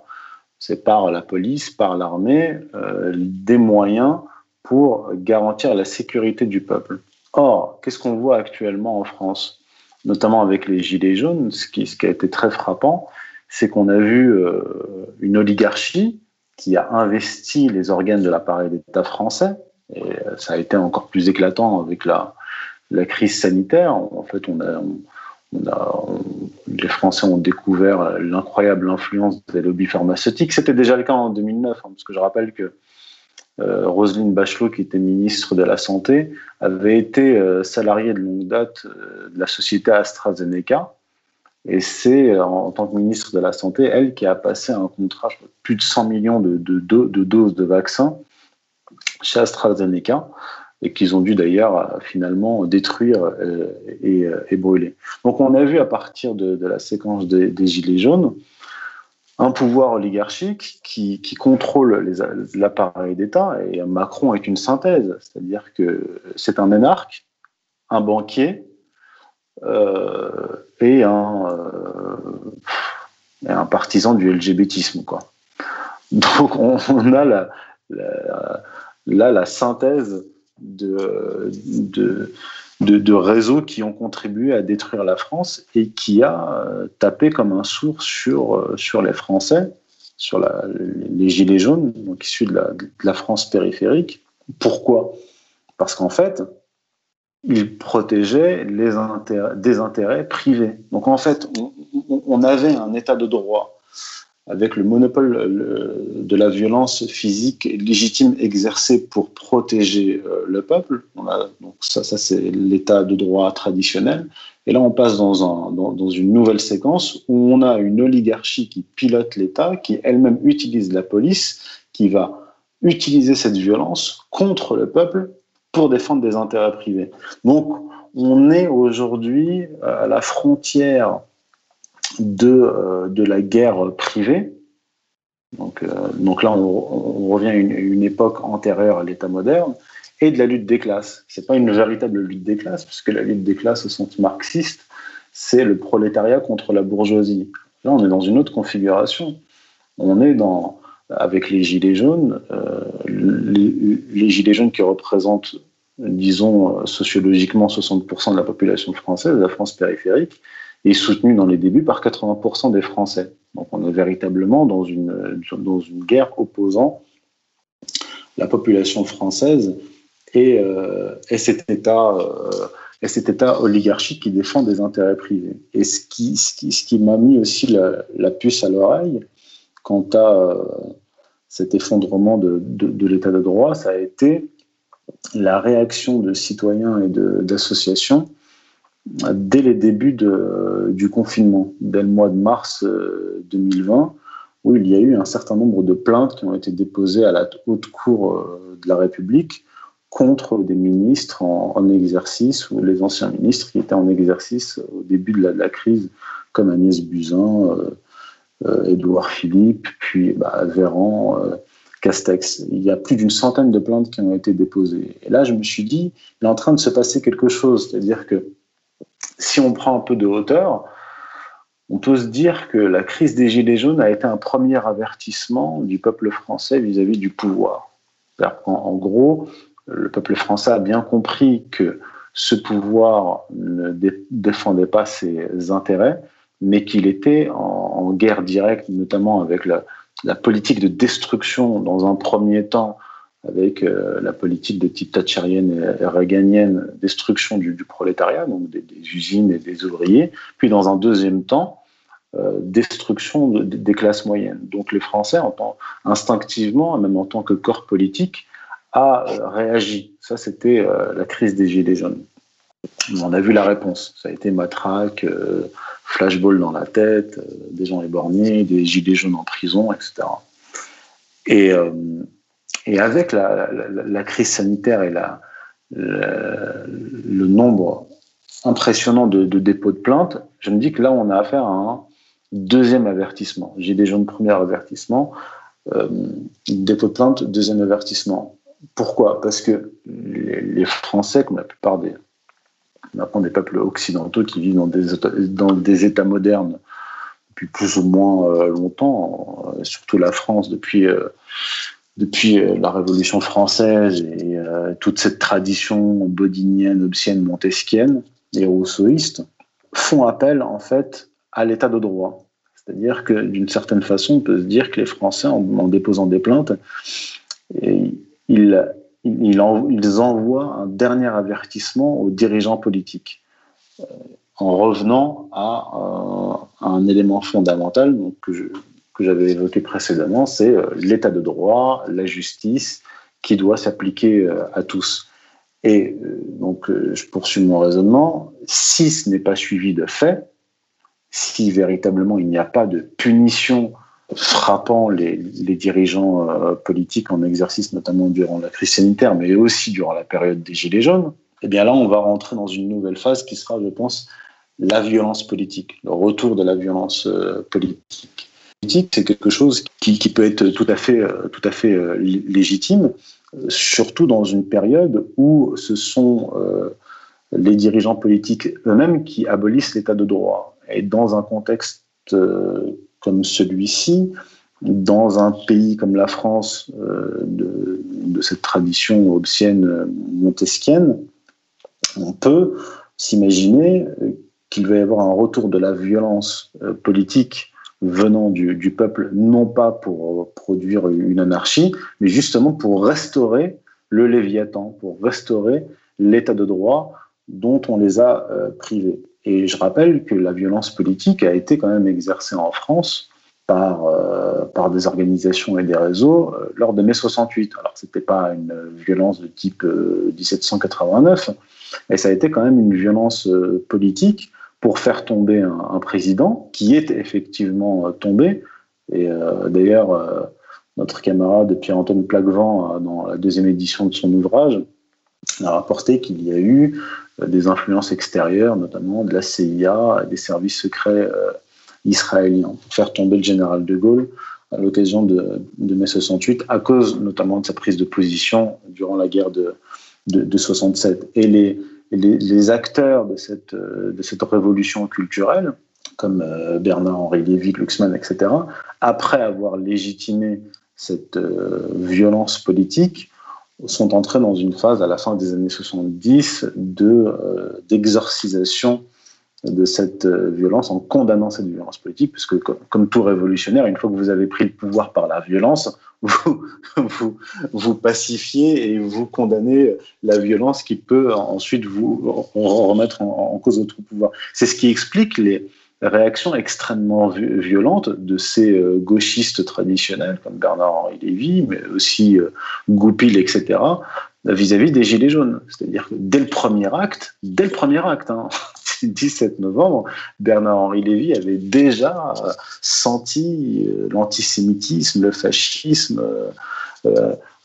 c'est par la police, par l'armée, euh, des moyens pour garantir la sécurité du peuple. Or, qu'est-ce qu'on voit actuellement en France, notamment avec les Gilets jaunes Ce qui, a été très frappant, c'est qu'on a vu euh, une oligarchie qui a investi les organes de l'appareil d'État français, et euh, ça a été encore plus éclatant avec la, crise sanitaire. En fait, on a, les Français ont découvert l'incroyable influence des lobbies pharmaceutiques. C'était déjà le cas en 2009, hein, parce que je rappelle que euh, Roselyne Bachelot, qui était ministre de la Santé, avait été euh, salariée de longue date euh, de la société AstraZeneca. Et c'est en, tant que ministre de la Santé, elle, qui a passé un contrat de plus de 100 millions de doses de vaccins chez AstraZeneca et qu'ils ont dû d'ailleurs euh, finalement détruire euh, euh, et, brûler. Donc on a vu à partir de, la séquence des, Gilets jaunes un pouvoir oligarchique qui, contrôle l'appareil d'État, et Macron est une synthèse, c'est-à-dire que c'est un énarque, un banquier et, un, partisan du LGBTisme. Donc on, a là la synthèse de, de, de, réseaux qui ont contribué à détruire la France et qui a euh, tapé comme un sourd sur, euh, sur les Français, sur la, les Gilets jaunes, donc issus de la, France périphérique. Pourquoi? Parce qu'en fait, ils protégeaient les intérêts, des intérêts privés. Donc en fait, on avait un état de droit avec le monopole de la violence physique légitime exercée pour protéger euh, le peuple. donc ça, c'est l'état de droit traditionnel. Et là, on passe dans, un, dans, une nouvelle séquence où on a une oligarchie qui pilote l'État, qui elle-même utilise la police, qui va utiliser cette violence contre le peuple pour défendre des intérêts privés. Donc, on est aujourd'hui à la frontière de, euh, de la guerre privée. Donc, euh, donc là, on, revient à une, époque antérieure à l'État moderne et de la lutte des classes. C'est pas une véritable lutte des classes, puisque la lutte des classes au sens marxiste, c'est le prolétariat contre la bourgeoisie. Là, on est dans une autre configuration. On est dans, avec les gilets jaunes, euh, les, les, gilets jaunes qui représentent, disons, sociologiquement 60% de la population française, la France périphérique, est soutenu dans les débuts par 80% des Français. Donc on est véritablement dans une, dans une guerre opposant la population française et, euh, et cet État. Euh, et cet État oligarchique qui défend des intérêts privés. Et ce qui, ce qui, ce qui m'a mis aussi la, la puce à l'oreille quant à euh, cet effondrement de, de, de l'état de droit, ça a été la réaction de citoyens et d'associations dès les débuts du confinement, dès le mois de mars 2020, euh, où il y a eu un certain nombre de plaintes qui ont été déposées à la haute cour euh, de la République contre des ministres en, exercice ou les anciens ministres qui étaient en exercice au début de la, crise, comme Agnès Buzyn, euh, Édouard Philippe, puis bah, Véran, Castex. Il y a plus d'une centaine de plaintes qui ont été déposées. Et là, je me suis dit, il est en train de se passer quelque chose, c'est-à-dire que si on prend un peu de hauteur, on peut se dire que la crise des Gilets jaunes a été un premier avertissement du peuple français vis-à-vis du pouvoir. En, gros, le peuple français a bien compris que ce pouvoir ne défendait pas ses intérêts, mais qu'il était en, guerre directe, notamment avec la, politique de destruction dans un premier temps avec euh, la politique de type thatcherienne et réganienne, destruction du, prolétariat, donc des, usines et des ouvriers, puis dans un deuxième temps, euh, destruction des classes moyennes. Donc les Français, instinctivement, même en tant que corps politique, a euh, réagi. Ça, c'était la crise des Gilets jaunes. On a vu la réponse. Ça a été matraque, flashball dans la tête, des gens éborgnés, des Gilets jaunes en prison, etc. Et et avec la, crise sanitaire et le nombre impressionnant de, dépôts de plaintes, je me dis que là, on a affaire à un deuxième avertissement. J'ai déjà un premier avertissement, euh, dépôt de plainte, deuxième avertissement. Pourquoi? Parce que les, Français, comme la plupart des, des peuples occidentaux qui vivent dans des, dans des États modernes depuis plus ou moins euh, longtemps, euh, surtout la France depuis depuis euh, la Révolution française et euh, toute cette tradition bodinienne, obscienne, montesquienne et rousseauiste, font appel en fait à l'état de droit. C'est-à-dire que d'une certaine façon, on peut se dire que les Français, en, déposant des plaintes, ils, envoient un dernier avertissement aux dirigeants politiques. Euh, en revenant à, un élément fondamental que, que j'avais évoqué précédemment, c'est l'état de droit, la justice, qui doit s'appliquer à tous. Et donc, je poursuis mon raisonnement. Si ce n'est pas suivi de fait, si véritablement il n'y a pas de punition frappant les, dirigeants euh, politiques en exercice, notamment durant la crise sanitaire, mais aussi durant la période des Gilets jaunes, eh bien là, on va rentrer dans une nouvelle phase qui sera, je pense, la violence politique, le retour de la violence euh, politique. C'est quelque chose qui, peut être tout à fait, euh, fait légitime, surtout dans une période où ce sont les dirigeants politiques eux-mêmes qui abolissent l'état de droit. Et dans un contexte comme celui-ci, dans un pays comme la France, euh, de, cette tradition euh, montesquienne, on peut s'imaginer qu'il va y avoir un retour de la violence euh, politique venant du, peuple, non pas pour produire une anarchie, mais justement pour restaurer le Léviathan, pour restaurer l'état de droit dont on les a privés. Et je rappelle que la violence politique a été quand même exercée en France par, euh, par des organisations et des réseaux euh, lors de mai 68. Alors, ce n'était pas une violence de type 1789, euh, mais ça a été quand même une violence politique pour faire tomber un, président qui est effectivement tombé. Et d'ailleurs, notre camarade Pierre-Antoine Plaquevent, dans la deuxième édition de son ouvrage, a rapporté qu'il y a eu des influences extérieures, notamment de la CIA, des services secrets euh, israéliens, pour faire tomber le général de Gaulle à l'occasion de, mai 68, à cause notamment de sa prise de position durant la guerre de, de, 67. Et les, les, acteurs de cette, de cette révolution culturelle, comme euh, Bernard-Henri Lévy, Luxman, etc., après avoir légitimé cette euh, violence politique, sont entrés dans une phase à la fin des années 70 de euh, d'exorcisation de cette euh, violence en condamnant cette violence politique, puisque comme, tout révolutionnaire, une fois que vous avez pris le pouvoir par la violence, vous, vous, vous pacifiez et vous condamnez la violence qui peut ensuite vous remettre en, cause votre pouvoir. C'est ce qui explique les, réaction extrêmement violente de ces euh, gauchistes traditionnels comme Bernard-Henri Lévy, mais aussi euh, Goupil, etc., vis-à-vis des Gilets jaunes. C'est-à-dire que dès le premier acte, dès le premier acte, 17 hein, novembre, Bernard-Henri Lévy avait déjà euh, senti l'antisémitisme, le fascisme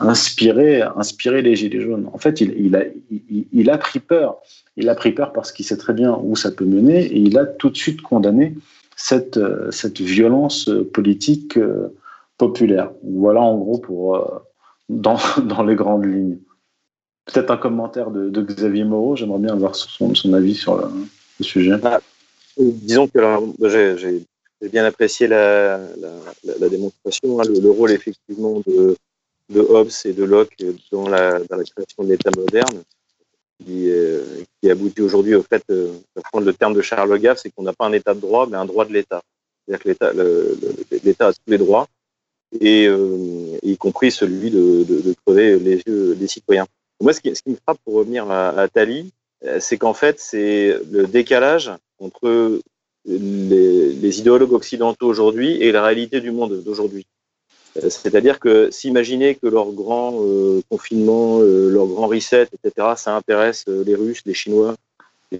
inspirer, inspirer les Gilets jaunes. En fait, il, a, pris peur. Il a pris peur parce qu'il sait très bien où ça peut mener et il a tout de suite condamné cette, violence politique euh, populaire. Voilà en gros pour, euh, dans, les grandes lignes. Peut-être un commentaire de, de Xavier Moreau, j'aimerais bien avoir son, son avis sur le, sujet? Ah, disons que j'ai bien apprécié la, démonstration, hein, le, rôle effectivement de, Hobbes et de Locke dans la, création de l'État moderne, qui, euh, qui aboutit aujourd'hui au fait, euh, prendre le terme de Charles Gaff, c'est qu'on n'a pas un État de droit, mais un droit de l'État. C'est-à-dire que l'État, a tous les droits, euh, y compris celui de, crever les yeux des citoyens. Moi, ce qui, me frappe pour revenir à, à c'est qu'en fait, c'est le décalage entre les, idéologues occidentaux aujourd'hui et la réalité du monde d'aujourd'hui. Euh, c'est-à-dire que s'imaginer que leur grand euh, confinement, euh, leur grand reset, etc., ça intéresse les Russes, les Chinois,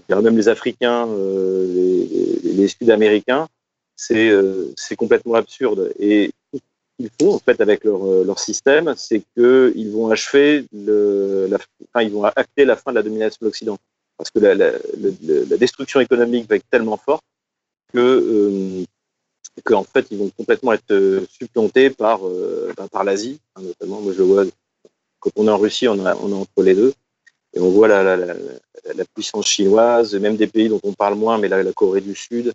même les Africains, les, Sud-Américains, c'est complètement absurde. Et ce qu'ils font en fait avec leur, système, c'est qu'ils vont achever, enfin, ils vont acter la fin de la domination de l'Occident, parce que la, destruction économique va être tellement forte que qu'en fait, ils vont complètement être euh, supplantés par, euh, bah, par l'Asie, hein, notamment. Moi, je vois, quand on est en Russie, on, est entre les deux. Et on voit la, puissance chinoise, même des pays dont on parle moins, mais la, Corée du Sud.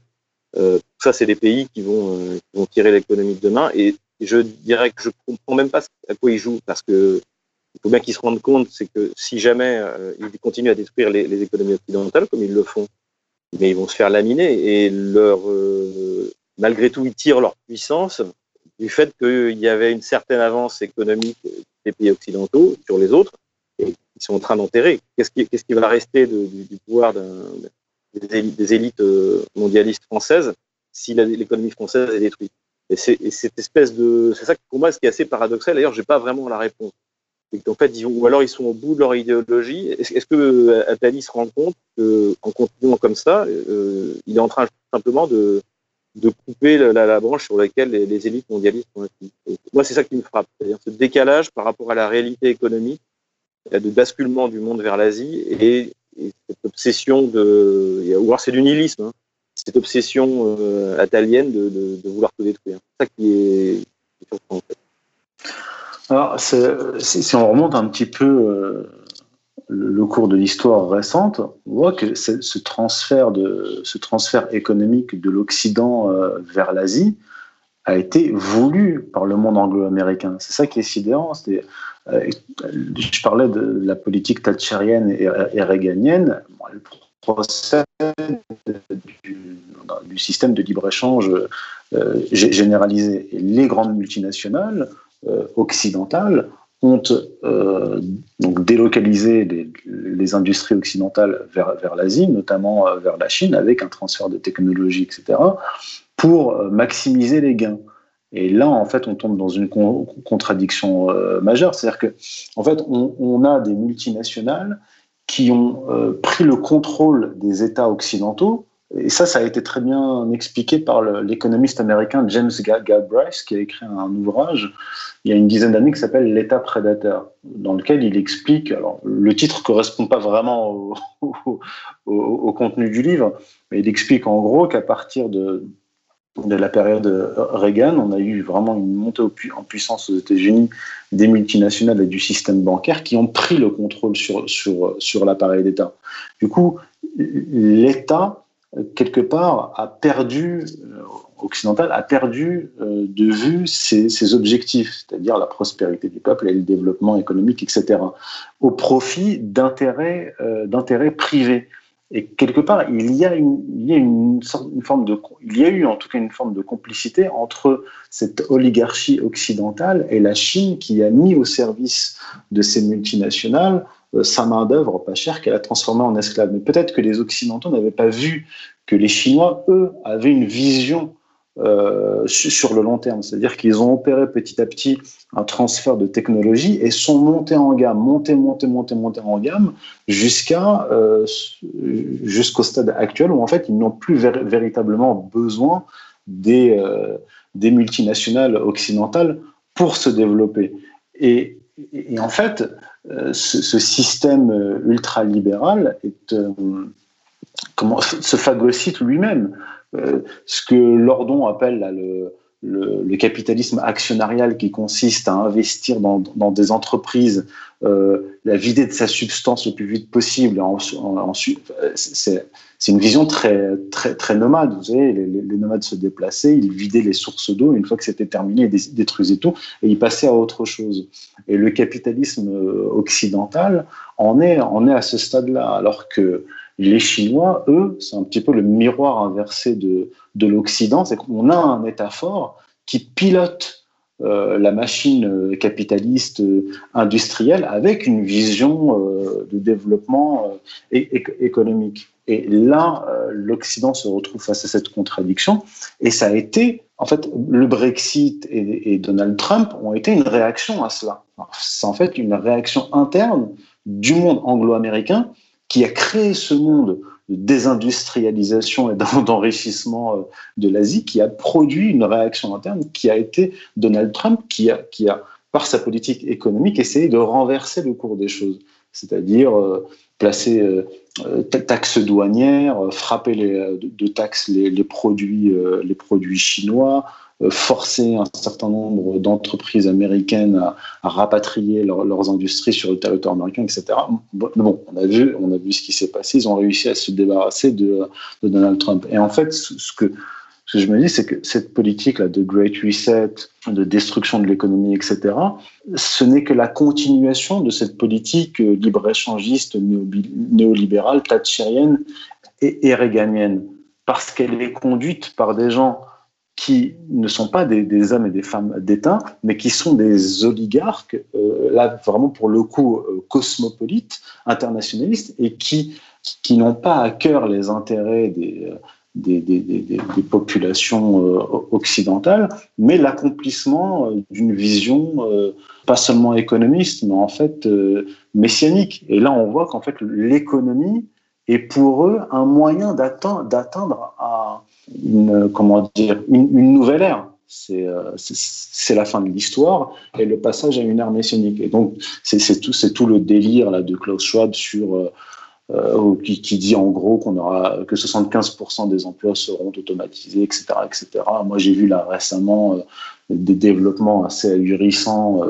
Euh, ça, c'est des pays qui vont, euh, vont tirer l'économie de demain. Et je dirais que je comprends même pas à quoi ils jouent, parce que il faut bien qu'ils se rendent compte, c'est que si jamais euh, ils continuent à détruire les, économies occidentales, comme ils le font, mais ils vont se faire laminer et leur, malgré tout, ils tirent leur puissance du fait qu'il y avait une certaine avance économique des pays occidentaux sur les autres et ils sont en train d'enterrer. Qu'est-ce qui, va rester du, pouvoir des élites, mondialistes françaises si l'économie française est détruite? Et, c'est cette espèce de, c'est ça pour moi ce qui est assez paradoxal. D'ailleurs, j'ai pas vraiment la réponse. En fait, ils ou alors ils sont au bout de leur idéologie. Est-ce que Attali se rend compte qu'en continuant comme ça, il est en train simplement de, de couper la, branche sur laquelle les, élites mondialistes sont assises. Moi, c'est ça qui me frappe, c'est-à-dire ce décalage par rapport à la réalité économique, de basculement du monde vers l'Asie et, cette obsession de, ou alors c'est du nihilisme, hein, cette obsession euh, atalienne de, vouloir tout détruire. C'est ça qui est, surprenant. En fait. Alors, si on remonte un petit peu euh, le, cours de l'histoire récente, on voit que ce transfert, de, ce transfert économique de l'Occident euh, vers l'Asie a été voulu par le monde anglo-américain. C'est ça qui est sidérant. Euh, je parlais de la politique thatcherienne et, et réganienne. Le procès du, du, système de libre-échange généralisé. Et les grandes multinationales occidentales ont euh, délocalisé les, industries occidentales vers, l'Asie, notamment euh, vers la Chine, avec un transfert de technologie, etc., pour euh, maximiser les gains. Et là, en fait, on tombe dans une contradiction euh, majeure, c'est-à-dire que, en fait, on, a des multinationales qui ont pris le contrôle des États occidentaux et ça, ça a été très bien expliqué par l'économiste américain James Galbraith, qui a écrit un ouvrage il y a une dizaine d'années qui s'appelle L'État prédateur, dans lequel il explique, alors le titre correspond pas vraiment au, au, contenu du livre, mais il explique en gros qu'à partir de, de la période Reagan, on a eu vraiment une montée en puissance aux États-Unis des multinationales et du système bancaire qui ont pris le contrôle sur, sur, sur l'appareil d'État. Du coup, l'État quelque part, a perdu, euh, occidental, a perdu euh, de vue ses, objectifs, c'est-à-dire la prospérité du peuple et le développement économique, etc., au profit d'intérêts euh, privés. Et quelque part, il y a une, il y a une, forme de, il y a eu en tout cas une forme de complicité entre cette oligarchie occidentale et la Chine qui a mis au service de ces multinationales euh, sa main-d'œuvre pas chère qu'elle a transformée en esclave. Mais peut-être que les Occidentaux n'avaient pas vu que les Chinois, eux, avaient une vision euh, sur le long terme. C'est-à-dire qu'ils ont opéré petit à petit un transfert de technologie et sont montés en gamme, montés, montés, montés, montés en gamme jusqu'à euh, jusqu'au stade actuel où en fait ils n'ont plus véritablement besoin des, des multinationales occidentales pour se développer. Et en fait, euh, ce, système euh, ultralibéral est, euh, comment, se phagocyte lui-même. ce que Lordon appelle le, le, capitalisme actionnarial qui consiste à investir dans, dans des entreprises, euh, la vider de sa substance le plus vite possible. C'est une vision très, très, très nomade. Vous savez, les, nomades se déplaçaient, ils vidaient les sources d'eau. Une fois que c'était terminé, ils détruisaient tout et ils passaient à autre chose. Et le capitalisme occidental en est, en est à ce stade-là, alors que les Chinois, eux, c'est un petit peu le miroir inversé de, de l'Occident, c'est qu'on a un État fort qui pilote euh, la machine euh, capitaliste euh, industrielle avec une vision de développement économique. Et là, l'Occident se retrouve face à cette contradiction. Et ça a été, en fait, le Brexit et, et Donald Trump ont été une réaction à cela. C'est en fait une réaction interne du monde anglo-américain qui a créé ce monde de désindustrialisation et d'enrichissement euh, de l'Asie qui a produit une réaction interne qui a été Donald Trump qui a, qui a par sa politique économique, essayé de renverser le cours des choses, c'est-à-dire euh, placer euh, taxes douanières, frapper de, taxes les, produits, les produits chinois, euh, forcer un certain nombre d'entreprises américaines à, rapatrier leurs industries sur le territoire américain, etc. Bon, on a vu, on a vu ce qui s'est passé. Ils ont réussi à se débarrasser de, Donald Trump. Et en fait, ce que, je me dis, c'est que cette politique-là de Great Reset, de destruction de l'économie, etc., ce n'est que la continuation de cette politique libre-échangiste, néolibérale, thatcherienne et, et réganienne, parce qu'elle est conduite par des gens qui ne sont pas des, hommes et des femmes d'État, mais qui sont des oligarques, euh, là vraiment pour le coup euh, cosmopolites, internationalistes, et qui qui n'ont pas à cœur les intérêts des, des, populations euh, occidentales, mais l'accomplissement euh, d'une vision euh, pas seulement économiste, mais en fait messianique. Et là, on voit qu'en fait, l'économie est pour eux un moyen d'atteindre une, une, nouvelle ère. C'est la fin de l'histoire et le passage à une ère messianique. Et donc, c'est tout, tout le délire là, de Klaus Schwab sur euh, qui, dit en gros qu'on aura que 75% des emplois seront automatisés, etc., etc. Moi, j'ai vu là récemment euh, des développements assez ahurissants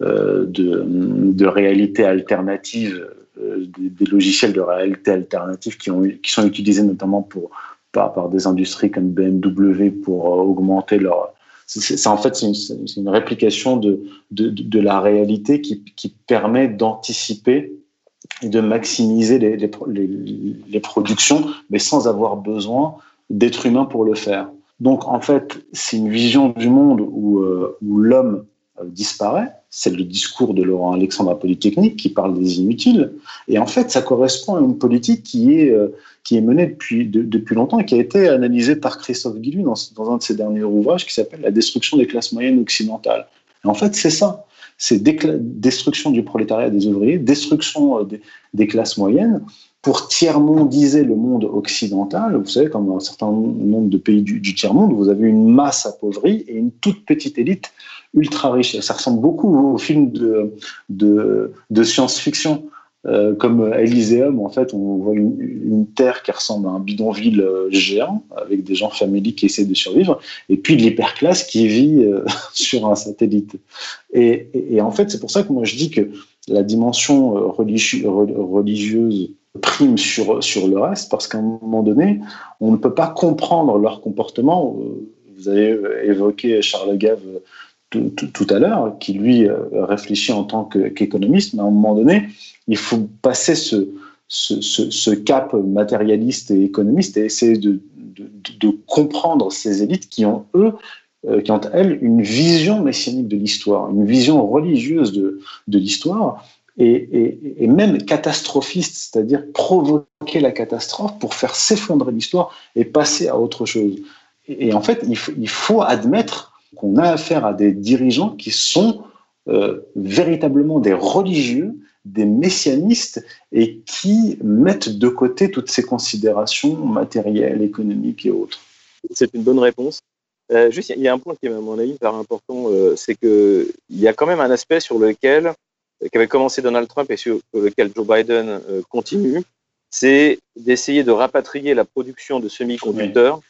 euh, de, de, réalité alternative, des, logiciels de réalité alternative qui, ont, qui sont utilisés notamment par, par des industries comme BMW pour augmenter leur c'est en fait c'est une, réplication de, de, de, la réalité qui, qui permet d'anticiper de maximiser les, productions, mais sans avoir besoin d'être humain pour le faire. Donc en fait, c'est une vision du monde où, euh, l'homme euh, disparaît. C'est le discours de Laurent Alexandre à Polytechnique qui parle des inutiles. Et en fait, ça correspond à une politique qui est, euh, qui est menée depuis, depuis longtemps et qui a été analysée par Christophe Guilluy dans, dans un de ses derniers ouvrages qui s'appelle La destruction des classes moyennes occidentales. Et en fait, c'est ça c'est destruction du prolétariat des ouvriers, destruction euh, des, classes moyennes, pour tiers-mondiser le monde occidental. Vous savez, comme dans un certain nombre de pays du, tiers-monde, vous avez une masse appauvrie et une toute petite élite ultra riche. Ça ressemble beaucoup aux films de, de science-fiction. Euh, comme Elyséum, en fait, on voit une, terre qui ressemble à un bidonville euh, géant, avec des gens familiers qui essaient de survivre, et puis l'hyperclasse qui vit euh, sur un satellite. Et, en fait, c'est pour ça que moi je dis que la dimension religieuse prime sur, sur le reste, parce qu'à un moment donné, on ne peut pas comprendre leur comportement. Vous avez évoqué Charles Gave tout, à l'heure, qui lui réfléchit en tant qu'économiste, mais à un moment donné, il faut passer ce, cap matérialiste et économiste et essayer de, comprendre ces élites qui ont, eux, euh, qui ont, elles, une vision messianique de l'histoire, une vision religieuse de, l'histoire, et, même catastrophiste, c'est-à-dire provoquer la catastrophe pour faire s'effondrer l'histoire et passer à autre chose. Et, en fait, il faut, il faut admettre qu'on a affaire à des dirigeants qui sont euh, véritablement des religieux des messianistes et qui mettent de côté toutes ces considérations matérielles, économiques et autres C'est une bonne réponse. Euh, juste, il y a un point qui est, à mon avis, hyper important, euh, c'est qu'il y a quand même un aspect sur lequel, euh, qu'avait commencé Donald Trump et sur lequel Joe Biden continue, c'est d'essayer de rapatrier la production de semi-conducteurs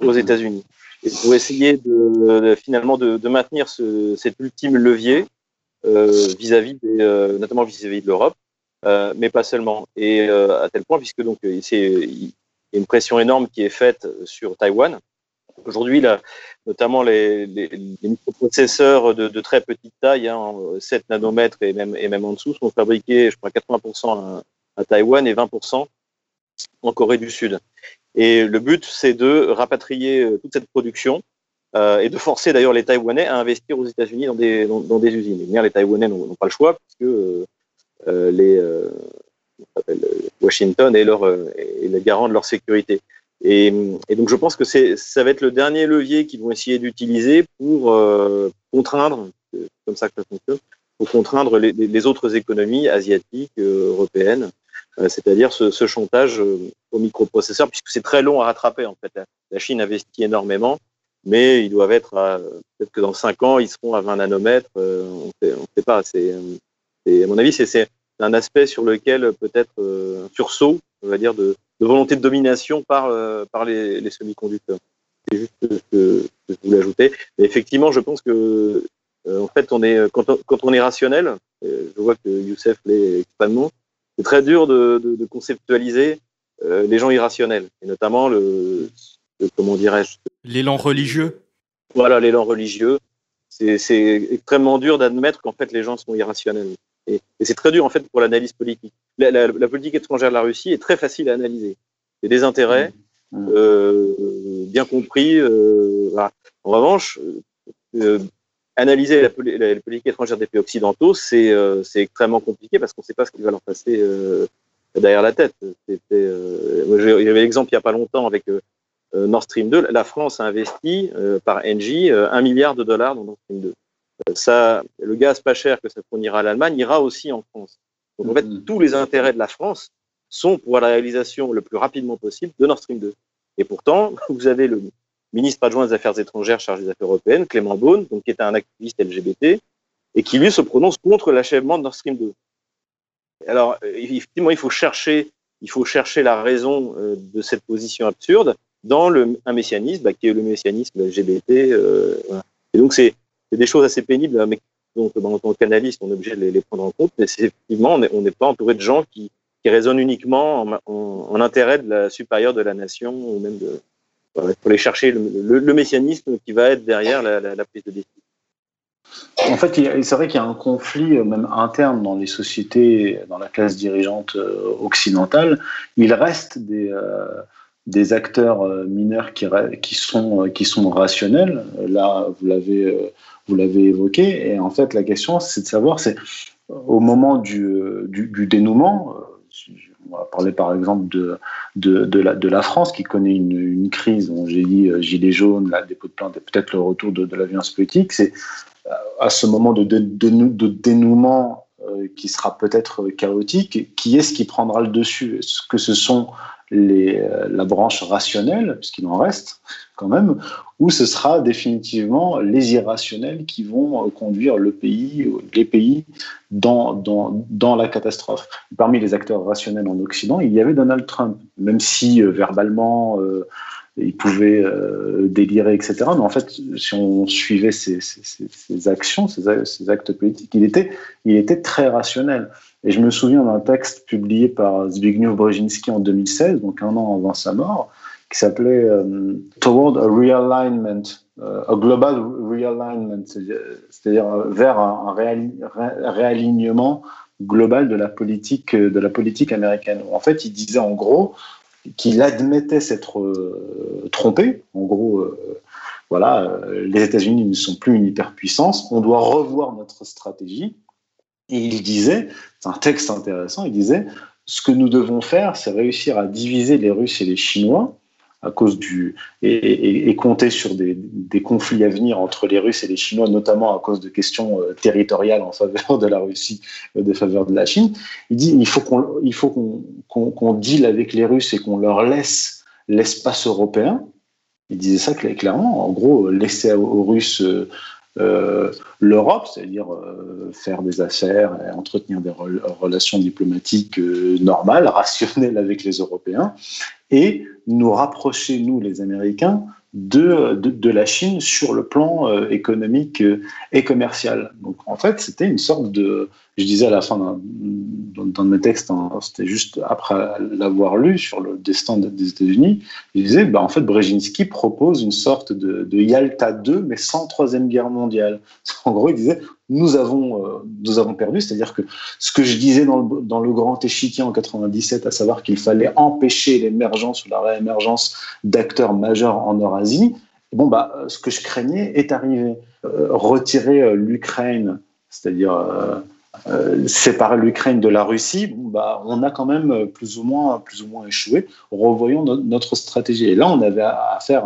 aux États-Unis. Et pour essayer de, finalement de, de maintenir ce, cet ultime levier vis-à-vis euh, notamment vis-à-vis de l'Europe, euh, mais pas seulement. Et à tel point, puisque donc c'est y a une pression énorme qui est faite sur Taïwan. Aujourd'hui, notamment les, les, les, microprocesseurs de, de, très petite taille, hein, 7 nanomètres et même, et même en dessous, sont fabriqués, je crois, 80% à, à Taïwan et 20% en Corée du Sud. Et le but, c'est de rapatrier toute cette production euh, et de forcer d'ailleurs les Taïwanais à investir aux États-Unis dans des, dans, des usines. bien, les Taïwanais n'ont pas le choix puisque euh, euh Washington est, leur, est le garant de leur sécurité. Et, donc je pense que ça va être le dernier levier qu'ils vont essayer d'utiliser pour contraindre, comme ça que ça fonctionne, pour contraindre les, les autres économies asiatiques, européennes, c'est-à-dire ce, ce chantage aux microprocesseurs, puisque c'est très long à rattraper en fait. La Chine investit énormément mais ils doivent être peut-être que dans 5 ans, ils seront à 20 nanomètres. Euh, on ne sait pas. C'est, à mon avis, c'est un aspect sur lequel peut-être euh, un sursaut, on va dire, de, volonté de domination par, euh, par les, semi-conducteurs. C'est juste ce que, je voulais ajouter. Mais effectivement, je pense que en fait, on est, quand, on, est rationnel, je vois que Youssef l'est extrêmement, c'est très dur de conceptualiser les gens irrationnels, et notamment le, comment dirais-je L'élan religieux Voilà, l'élan religieux. C'est extrêmement dur d'admettre qu'en fait les gens sont irrationnels. Et, c'est très dur en fait pour l'analyse politique. La, politique étrangère de la Russie est très facile à analyser. Il y a des intérêts mmh. Mmh. euh, bien compris. Euh, En revanche, euh, analyser la, politique étrangère des pays occidentaux, c'est extrêmement compliqué parce qu'on ne sait pas ce qui va leur passer derrière la tête. C'était, il y avait l'exemple il n'y a pas longtemps avec Nord Stream 2. La France a investi par Engie un milliard de dollars dans Nord Stream 2. ça, le gaz pas cher que ça fournira à l'Allemagne ira aussi en France. Donc en fait, mm-hmm. tous les intérêts de la France sont pour la réalisation le plus rapidement possible de Nord Stream 2. Et pourtant, vous avez le ministre adjoint des Affaires étrangères chargé des Affaires européennes, Clément Beaune, donc, qui est un activiste LGBT, et qui lui se prononce contre l'achèvement de Nord Stream 2. Alors, euh, effectivement, il faut chercher, il faut chercher la raison euh, de cette position absurde dans le, un messianisme, bah, qui est le messianisme LGBT. Euh, et donc, c'est des choses assez pénibles, mais donc, en tant qu'analyste, on est obligé de les, prendre en compte, mais effectivement, on n'est pas entouré de gens qui, qui raisonnent uniquement en, intérêt de la supérieure de la nation, ou même de, il faut aller chercher le, messianisme qui va être derrière la, prise de décision. En fait, c'est vrai qu'il y a un conflit euh, même interne dans les sociétés, dans la classe dirigeante euh, occidentale. Il reste des, des acteurs mineurs qui, sont, qui sont rationnels. Là, vous l'avez, vous l'avez évoqué. Et en fait, la question, c'est de savoir, c'est au moment du, du, dénouement, on va parler par exemple de, de, la, de la, France qui connaît une, une crise, j'ai dit euh, gilet jaune, la dépôt de plainte et peut-être le retour de, la violence politique. C'est euh, à ce moment de, dénouement euh, qui sera peut-être chaotique, qui est-ce qui prendra le dessus? Est-ce que ce sont les, la branche rationnelle, puisqu'il en reste quand même, ou ce sera définitivement les irrationnels qui vont conduire le pays, les pays dans, dans, dans, la catastrophe. Parmi les acteurs rationnels en Occident, il y avait Donald Trump, même si euh, verbalement euh, il pouvait euh, délirer, etc. Mais en fait, si on suivait ses, actions, ses, actes politiques, il était, très rationnel. Et je me souviens d'un texte publié par Zbigniew Brzezinski en 2016, donc un an avant sa mort, qui s'appelait euh, Toward a Realignment, euh, a Global Realignment, c'est-à-dire vers un, réalignement global de la politique américaine. En fait, il disait en gros qu'il admettait s'être euh, trompé. En gros, voilà, les États-Unis ne sont plus une hyperpuissance. On doit revoir notre stratégie. Et il disait, c'est un texte intéressant, il disait, ce que nous devons faire, c'est réussir à diviser les Russes et les Chinois à cause du et, compter sur des, conflits à venir entre les Russes et les Chinois, notamment à cause de questions euh, territoriales en faveur de la Russie, euh, de faveur de la Chine. Il dit il faut qu'on il faut qu'on qu'on deal avec les Russes et qu'on leur laisse l'espace européen. Il disait ça clairement. En gros, laisser aux Russes euh, l'Europe, c'est-à-dire faire des affaires et entretenir des relations diplomatiques normales, rationnelles avec les Européens, et nous rapprocher, nous les Américains, de, de, la Chine sur le plan euh, économique euh, et commercial. Donc en fait, c'était une sorte de, je disais à la fin d'un de mes textes, hein, c'était juste après l'avoir lu sur le destin des États-Unis, je disais, bah, en fait, Brzezinski propose une sorte de, de Yalta 2, mais sans Troisième Guerre mondiale. En gros, il disait, nous avons, euh, nous avons perdu. C'est-à-dire que ce que je disais dans le, dans le grand échiquier en 97, à savoir qu'il fallait empêcher l'émergence ou la réémergence d'acteurs majeurs en Eurasie, bon, bah, ce que je craignais est arrivé. Euh, retirer euh, l'Ukraine, c'est-à-dire séparer l'Ukraine de la Russie, bah, on a quand même plus ou moins, plus ou moins échoué. Revoyons notre stratégie. Et là, on avait affaire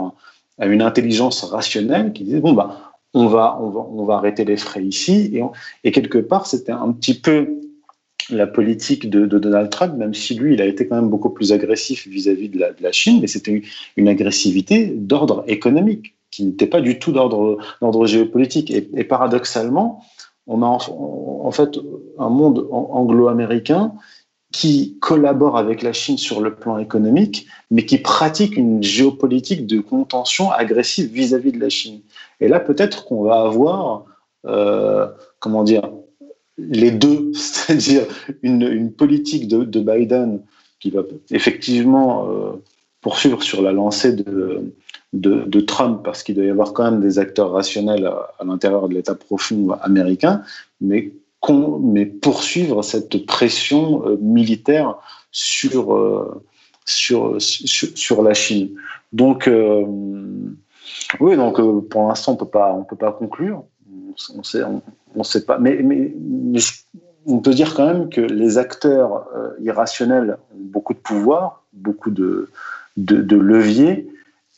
à une intelligence rationnelle qui disait bon, bah, on va, on va, arrêter les frais ici. Et, quelque part, c'était un petit peu la politique de, Donald Trump, même si lui, il a été quand même beaucoup plus agressif vis-à-vis de, la, Chine, mais c'était une agressivité d'ordre économique, qui n'était pas du tout d'ordre géopolitique. Et, paradoxalement, on a en, fait un monde anglo-américain qui collabore avec la Chine sur le plan économique, mais qui pratique une géopolitique de contention agressive vis-à-vis de la Chine. Et là, peut-être qu'on va avoir, euh, comment dire, les deux, c'est-à-dire une, politique de, Biden qui va effectivement euh, poursuivre sur la lancée de, de, Trump, parce qu'il doit y avoir quand même des acteurs rationnels à, l'intérieur de l'État profond américain, mais poursuivre cette pression euh, militaire sur, euh, sur, sur, la Chine. Donc, euh, oui, donc pour l'instant, on peut pas, peut pas conclure. On sait, on, sait pas. Mais, mais, on peut dire quand même que les acteurs irrationnels ont beaucoup de pouvoir, beaucoup de, de, leviers,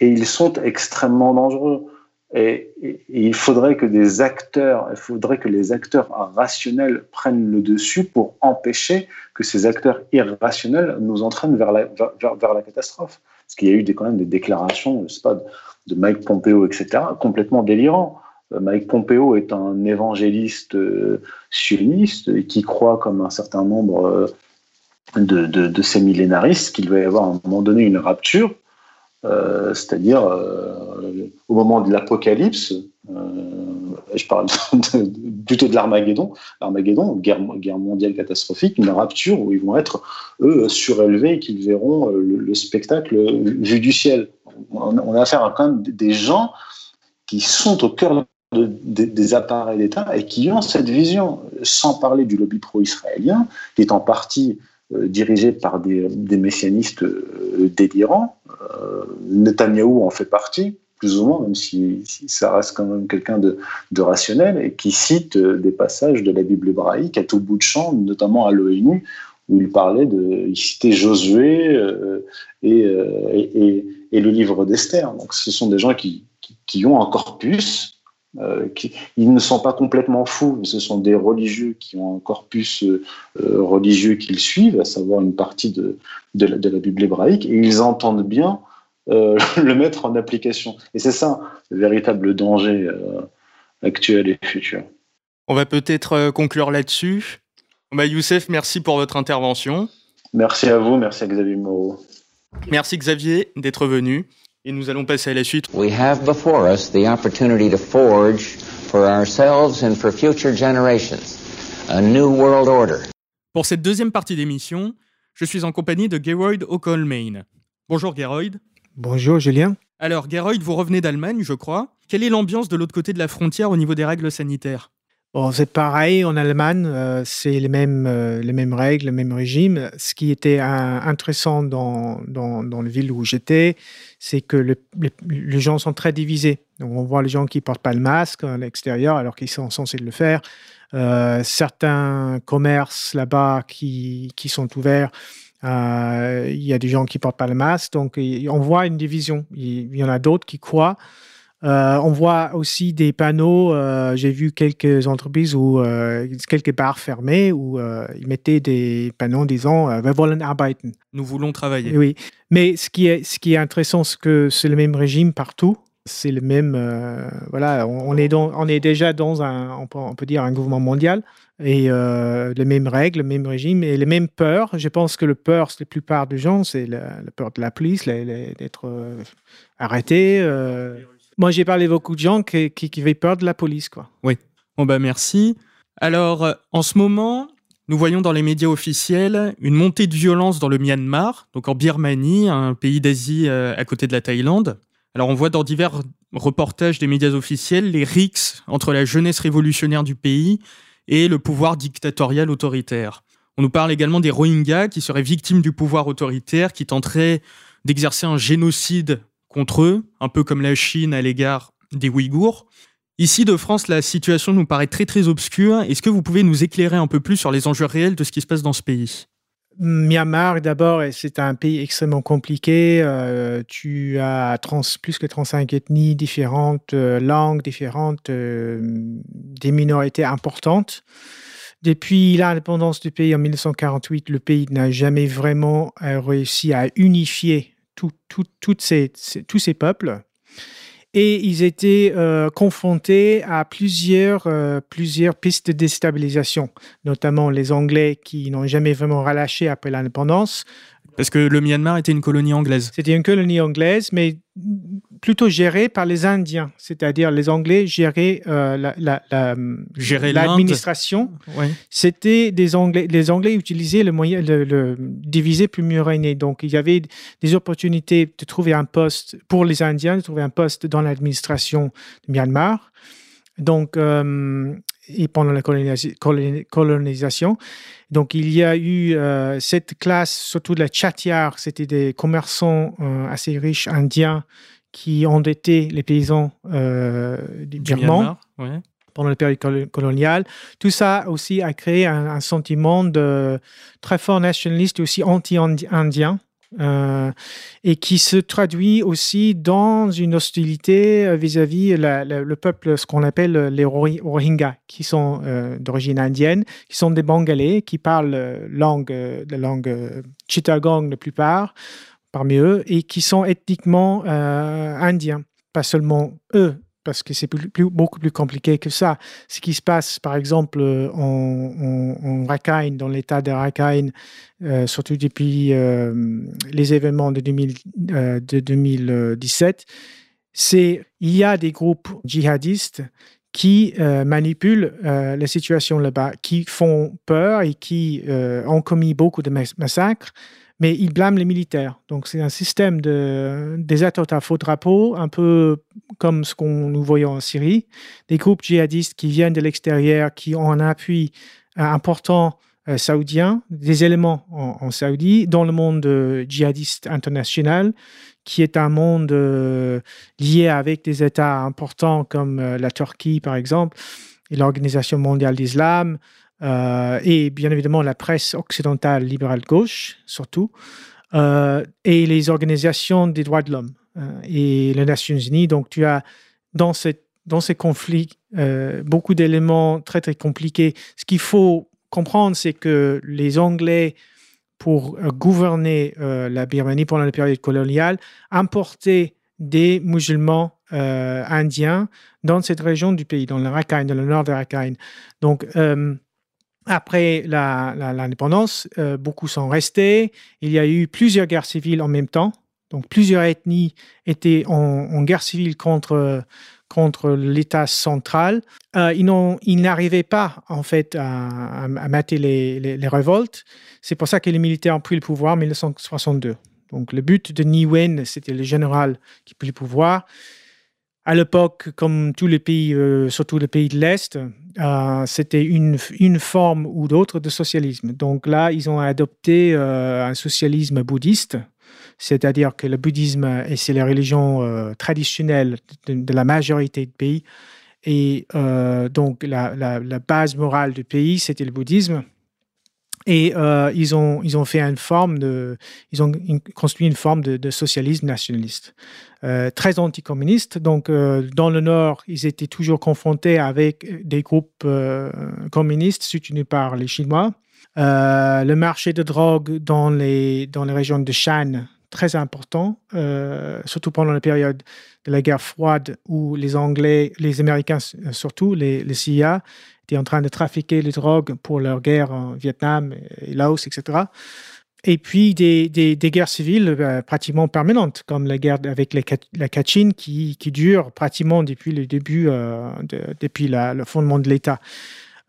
et ils sont extrêmement dangereux. Et, il faudrait que des acteurs, il faudrait que les acteurs rationnels prennent le dessus pour empêcher que ces acteurs irrationnels nous entraînent vers la, catastrophe. Parce qu'il y a eu quand même des déclarations, je sais pas, de Mike Pompeo, etc., complètement délirants. Euh, Mike Pompeo est un évangéliste euh, sioniste qui croit, comme un certain nombre euh, de, de, ces millénaristes, qu'il va y avoir à un moment donné une rapture, c'est-à-dire au moment de l'apocalypse, je parle plutôt de l'Armageddon, l'Armageddon, guerre, mondiale catastrophique, une rapture où ils vont être, eux, surélevés et qu'ils verront le, spectacle vu du ciel. On a affaire à quand même des gens qui sont au cœur des appareils d'État et qui ont cette vision, sans parler du lobby pro-israélien, qui est en partie euh, dirigé par des, messianistes euh, délirants. Euh, Netanyahou en fait partie, plus ou moins, même si, ça reste quand même quelqu'un de, rationnel, et qui cite des passages de la Bible hébraïque à tout bout de champ, notamment à l'ONU, où il parlait de, il citait Josué et, le livre d'Esther. Donc ce sont des gens qui, qui, qui ont un corpus euh, ils ne sont pas complètement fous, ce sont des religieux qui ont un corpus euh, euh, religieux qu'ils suivent, à savoir une partie de, de, la, Bible hébraïque, et ils entendent bien le mettre en application. Et c'est ça le véritable danger actuel et futur. On va peut-être conclure là-dessus. Bah, Youssef, merci pour votre intervention. Merci à vous, merci à Xavier Moreau. Merci Xavier d'être venu. Et nous allons passer à la suite. We have before us the opportunity to forge for ourselves and for future generations a new world order. Pour cette deuxième partie d'émission, je suis en compagnie de Geroyd O'Colmain. Bonjour Geroyd. Bonjour Julien. Alors Geroyd, vous revenez d'Allemagne, je crois. Quelle est l'ambiance de l'autre côté de la frontière au niveau des règles sanitaires? C'est pareil en Allemagne, euh, c'est les mêmes, euh, les mêmes règles, le même régime. Ce qui était intéressant dans, dans, dans la ville où j'étais, c'est que les gens sont très divisés. Donc, on voit les gens qui portent pas le masque à l'extérieur alors qu'ils sont censés le faire. Euh, certains commerces là-bas qui, qui, sont ouverts, il y a des gens qui portent pas le masque. Donc, on voit une division. Il y en a d'autres qui croient euh, on voit aussi des panneaux. Euh, j'ai vu quelques entreprises ou euh, quelques bars fermés où ils mettaient des panneaux disant "Wir wollen arbeiten". Nous voulons travailler. Oui, mais ce qui est ce qui est intéressant, c'est que c'est le même régime partout. C'est le même. voilà, on, est on est déjà dans un, on peut, dire un gouvernement mondial et les mêmes règles, le même régime et les mêmes peurs. Je pense que le peur, c'est la plupart des gens, c'est la, peur de la police, d'être arrêté. Moi, j'ai parlé beaucoup de gens qui, qui, avaient peur de la police, quoi. Oui. Bon, bah, merci. Alors, euh, en ce moment, nous voyons dans les médias officiels une montée de violence dans le Myanmar, donc en Birmanie, un pays d'Asie euh, à côté de la Thaïlande. Alors, on voit dans divers reportages des médias officiels les rixes entre la jeunesse révolutionnaire du pays et le pouvoir dictatorial autoritaire. On nous parle également des Rohingyas qui seraient victimes du pouvoir autoritaire, qui tenteraient d'exercer un génocide contre eux, un peu comme la Chine à l'égard des Ouïghours. Ici, de France, la situation nous paraît très très obscure. Est-ce que vous pouvez nous éclairer un peu plus sur les enjeux réels de ce qui se passe dans ce pays? Myanmar, d'abord, c'est un pays extrêmement compliqué. Euh, tu as plus que 35 ethnies différentes, euh, langues différentes, euh, des minorités importantes. Depuis l'indépendance du pays en 1948, le pays n'a jamais vraiment réussi à unifier toutes ces, tous ces peuples. Et ils étaient euh, confrontés à euh, plusieurs pistes de déstabilisation, notamment les Anglais qui n'ont jamais vraiment relâché après l'indépendance, parce que le Myanmar était une colonie anglaise. C'était une colonie anglaise, mais plutôt gérée par les Indiens, c'est-à-dire les Anglais géraient euh, l'administration. C'était des Anglais. Les Anglais utilisaient le moyen le, mieux régner. Donc il y avait des opportunités de trouver un poste pour les Indiens, de trouver un poste dans l'administration du Myanmar. Donc euh, et pendant la colonisation. Donc, il y a eu euh, cette classe, surtout de la Chatiar, c'était des commerçants euh, assez riches indiens qui endettés les paysans euh, du, Birman pendant la période coloniale. Tout ça aussi a créé un, sentiment de très fort nationaliste et aussi anti-indien. Euh, et qui se traduit aussi dans une hostilité euh, vis-à-vis le peuple, ce qu'on appelle les Rohingyas, qui sont euh, d'origine indienne, qui sont des Bengalais, qui parlent la langue Chittagong la plupart parmi eux, et qui sont ethniquement indiens. Pas seulement eux, parce que c'est beaucoup plus compliqué que ça. Ce qui se passe, par exemple, euh, en, en, Rakhine, dans l'état de Rakhine, euh, surtout depuis euh, les événements de, 2017, c'est il y a des groupes djihadistes qui manipulent la situation là-bas, qui font peur et qui ont commis beaucoup de massacres mais ils blâment les militaires. Donc c'est un système de, des attentats faux drapeaux, un peu comme ce qu'on nous voyons en Syrie, des groupes djihadistes qui viennent de l'extérieur, qui ont un appui euh, important euh, saoudien, des éléments en, en, Saoudie, dans le monde euh, djihadiste international, qui est un monde lié avec des États importants comme la Turquie, par exemple, et l'Organisation mondiale d'islam, euh, et bien évidemment la presse occidentale libérale gauche, surtout, euh, et les organisations des droits de l'homme euh, et les Nations Unies. Donc tu as dans, cette, dans ces conflits beaucoup d'éléments très très compliqués. Ce qu'il faut comprendre, c'est que les Anglais, pour gouverner la Birmanie pendant la période coloniale, importaient des musulmans indiens dans cette région du pays, dans le Rakhine, dans le nord de Rakhine. Donc, après l'indépendance, euh, beaucoup sont restés. Il y a eu plusieurs guerres civiles en même temps. Donc, plusieurs ethnies étaient en, guerre civile contre, contre l'État central. Euh, ils n'arrivaient pas, en fait, à, mater les, révoltes. C'est pour ça que les militaires ont pris le pouvoir en 1962. Donc, le but de Ni Wen, c'était le général qui prit le pouvoir. À l'époque, comme tous les pays, euh, surtout les pays de l'Est, euh, c'était une, une, forme ou d'autre de socialisme. Donc là, ils ont adopté euh, un socialisme bouddhiste, c'est-à-dire que le bouddhisme, et c'est la religion traditionnelle de, la majorité des pays, et donc la, base morale du pays, c'était le bouddhisme. Et euh, ils, ont, ils ont fait une forme de, ils ont construit une forme de, socialisme nationaliste, euh, très anticommuniste. Donc, euh, dans le Nord, ils étaient toujours confrontés avec des groupes communistes soutenus par les Chinois. le marché de drogue dans les, dans les régions de Shan, très important, surtout pendant la période de la guerre froide où les Anglais, les Américains surtout, les, CIA, étaient en train de trafiquer les drogues pour leur guerre en Vietnam et Laos, etc. Et puis des, guerres civiles euh, pratiquement permanentes, comme la guerre avec la Kachin qui, dure pratiquement depuis le début, euh, depuis le fondement de l'État.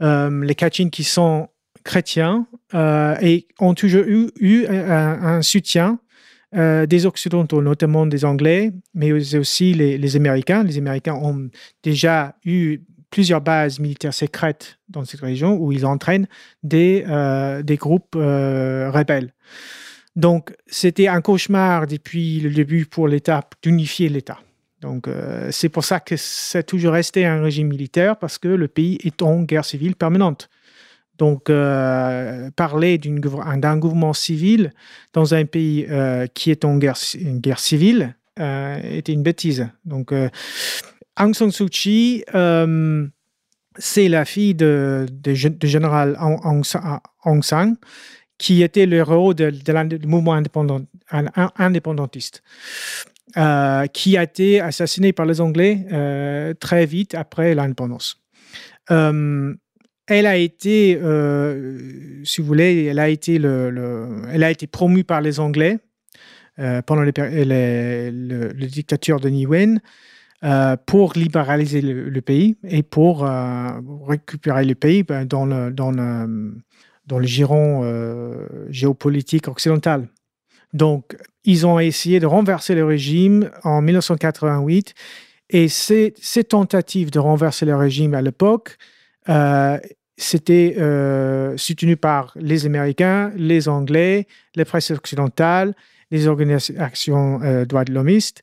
Euh, les Kachin qui sont chrétiens et ont toujours eu un, soutien des Occidentaux, notamment des Anglais, mais aussi les, Américains. Les Américains ont déjà eu plusieurs bases militaires secrètes dans cette région où ils entraînent des, euh, groupes euh, rebelles. Donc, c'était un cauchemar depuis le début pour l'État d'unifier l'État. Donc, euh, c'est pour ça que c'est toujours resté un régime militaire parce que le pays est en guerre civile permanente. Donc, parler d'un gouvernement civil dans un pays qui est en guerre, civile était une bêtise. Donc, Aung San Suu Kyi, euh, c'est la fille de, général Aung, San, qui était le héros du mouvement indépendant, indépendantiste, euh, qui a été assassiné par les Anglais euh, très vite après l'indépendance. Elle a été, si vous voulez, elle a été, le, elle a été promue par les Anglais pendant les, les, le, dictature de Nguyen. Euh, pour libéraliser le, pays et pour euh, récupérer le pays ben, dans, le, dans, le, dans le giron euh, géopolitique occidental. Donc, ils ont essayé de renverser le régime en 1988 et ces tentatives de renverser le régime à l'époque, c'était soutenu par les Américains, les Anglais, les presses occidentales, les organisations droits de l'homiste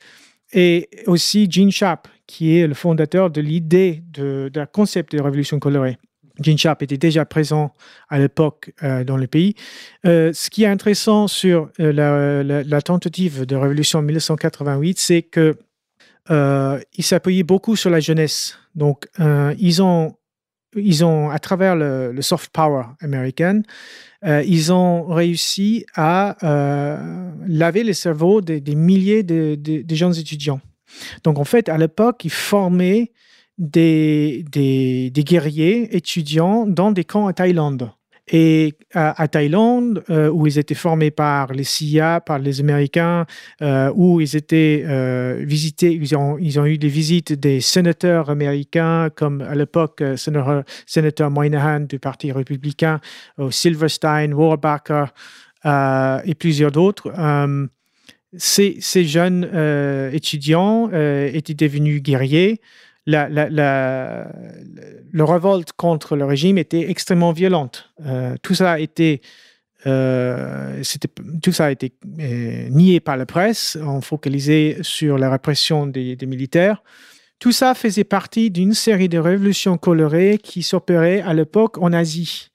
et aussi Gene Sharp, qui est le fondateur de l'idée de, de concept de révolution colorée. Gene Sharp était déjà présent à l'époque euh, dans le pays. Euh, ce qui est intéressant sur euh, la, tentative de révolution en 1988, c'est que il s'appuyait beaucoup sur la jeunesse. Donc, ils ont, ils ont, à travers le, soft power américain, ils ont réussi à laver les cerveaux des, milliers de, de, jeunes étudiants. Donc, en fait, à l'époque, ils formaient des, des, guerriers étudiants dans des camps à Thaïlande. Et à, Thaïlande, euh, où ils étaient formés par les CIA, par les Américains, euh, où ils étaient euh, visités, ils ont, eu des visites des sénateurs américains, comme à l'époque, sénateur, sénateur Moynihan du Parti républicain, Silverstein, Warbacker et plusieurs d'autres. Ces, ces, jeunes étudiants étaient devenus guerriers la, la, la, le révolte contre le régime était extrêmement violente. Euh, tout ça a été, euh, tout ça a été euh, nié par la presse, on focalisait sur la répression des, des militaires. Tout ça faisait partie d'une série de révolutions colorées qui s'opéraient à l'époque en Asie.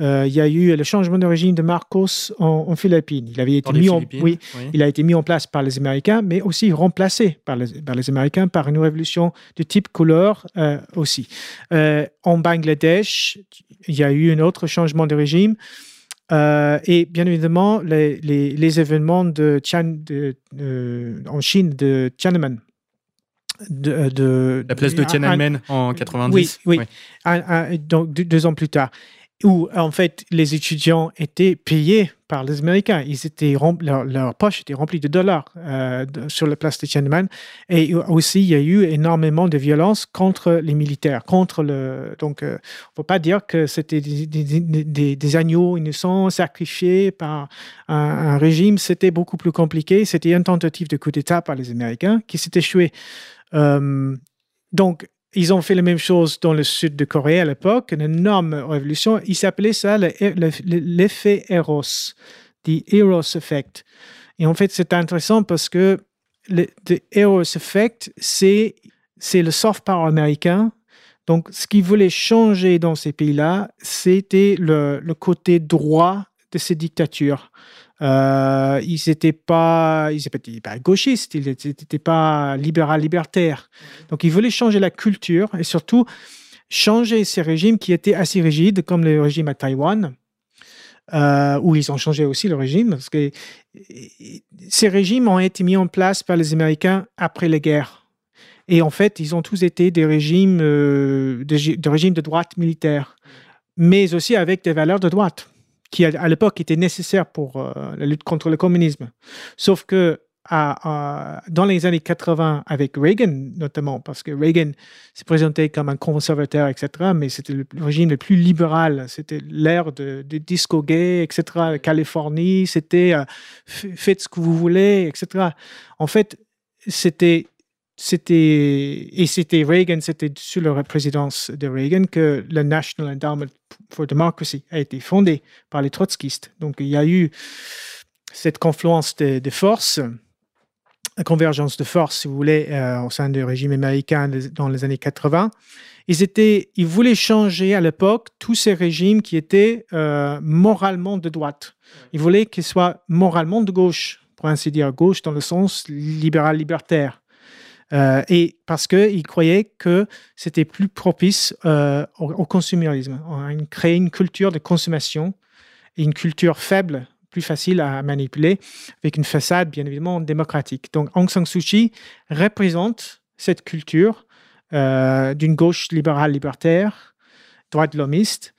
Euh, il y a eu le changement de régime de Marcos en, Philippines. Il avait été mis en, oui, il a été mis en place par les Américains, mais aussi remplacé par les, par les Américains par une révolution de type couleur euh, aussi. Euh, en Bangladesh, il y a eu un autre changement de régime. et bien évidemment, les, les, événements de, de en Chine de Tiananmen, de, de, la place de Tiananmen en 90. Oui, oui. donc deux, ans plus tard où en fait les étudiants étaient payés par les Américains. Ils étaient leur, poche était remplie de dollars euh, sur la place de Tiananmen. Et aussi, il y a eu énormément de violence contre les militaires, contre le. Donc, euh, on ne peut pas dire que c'était des, des, des, agneaux innocents sacrifiés par un, régime. C'était beaucoup plus compliqué. C'était une tentative de coup d'État par les Américains qui s'est échoué. Euh, donc, ils ont fait la même chose dans le sud de Corée à l'époque, une énorme révolution. Ils s'appelaient ça l'effet Eros, the Eros Effect. Et en fait, c'est intéressant parce que le Eros Effect, c'est le soft power américain. Donc, ce qu'ils voulaient changer dans ces pays-là, c'était le, le, côté droit de ces dictatures. Euh, ils n'étaient pas, gauchistes, ils n'étaient pas libéral-libertaires. Donc, ils voulaient changer la culture et surtout changer ces régimes qui étaient assez rigides, comme le régime à Taïwan, euh, où ils ont changé aussi le régime, ces régimes ont été mis en place par les Américains après la guerre. Et en fait, ils ont tous été des régimes, euh, de régimes de droite militaire, mais aussi avec des valeurs de droite qui à l'époque était nécessaire pour euh, la lutte contre le communisme. Sauf que dans les années 80, avec Reagan notamment, parce que Reagan s'est présenté comme un conservateur, etc., mais c'était le régime le plus libéral. C'était l'ère de, disco gay, etc., Californie, c'était euh, faites ce que vous voulez, etc. En fait, c'était c'était et c'était Reagan, c'était sous la présidence de Reagan que le National Endowment for Democracy a été fondé par les trotskistes. Donc il y a eu cette confluence de, forces, convergence de forces, si vous voulez, euh, au sein du régime américain dans les années 80. Ils, étaient, ils voulaient changer à l'époque tous ces régimes qui étaient euh, moralement de droite. Ils voulaient qu'ils soient moralement de gauche, pour ainsi dire, gauche dans le sens libéral-libertaire. Euh, et parce qu'ils croyaient que c'était plus propice euh, au, consumérisme, à créer une culture de consommation une culture faible, plus facile à manipuler, avec une façade bien évidemment démocratique. Donc Aung San Suu Kyi représente cette culture euh, d'une gauche libérale libertaire, droite l'homiste.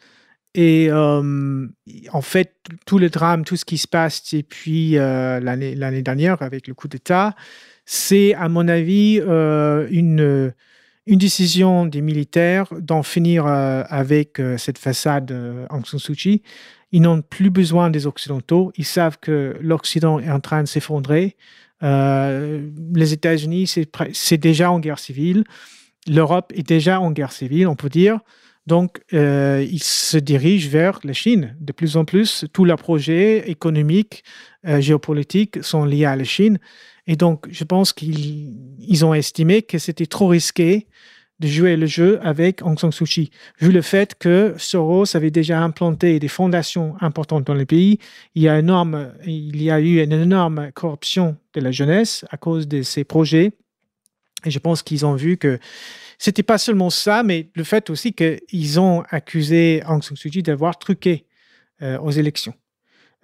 Et en fait, tout le drame, tout ce qui se passe depuis l'année dernière avec le coup d'État, c'est, à mon avis, euh, une, décision des militaires d'en finir euh, avec euh, cette façade Aung San Suu Kyi. Ils n'ont plus besoin des Occidentaux. Ils savent que l'Occident est en train de s'effondrer. les États-Unis, c'est déjà en guerre civile. L'Europe est déjà en guerre civile, on peut dire. Donc, ils se dirigent vers la Chine. De plus en plus, tous leurs projets économiques, géopolitiques sont liés à la Chine. Et donc, je pense qu'ils ont estimé que c'était trop risqué de jouer le jeu avec Aung San Suu Kyi. Vu le fait que Soros avait déjà implanté des fondations importantes dans le pays, il y a, énorme, il y a eu une énorme corruption de la jeunesse à cause de ces projets. Et je pense qu'ils ont vu que c'était pas seulement ça, mais le fait aussi qu'ils ont accusé Aung San Suu Kyi d'avoir truqué euh, aux élections.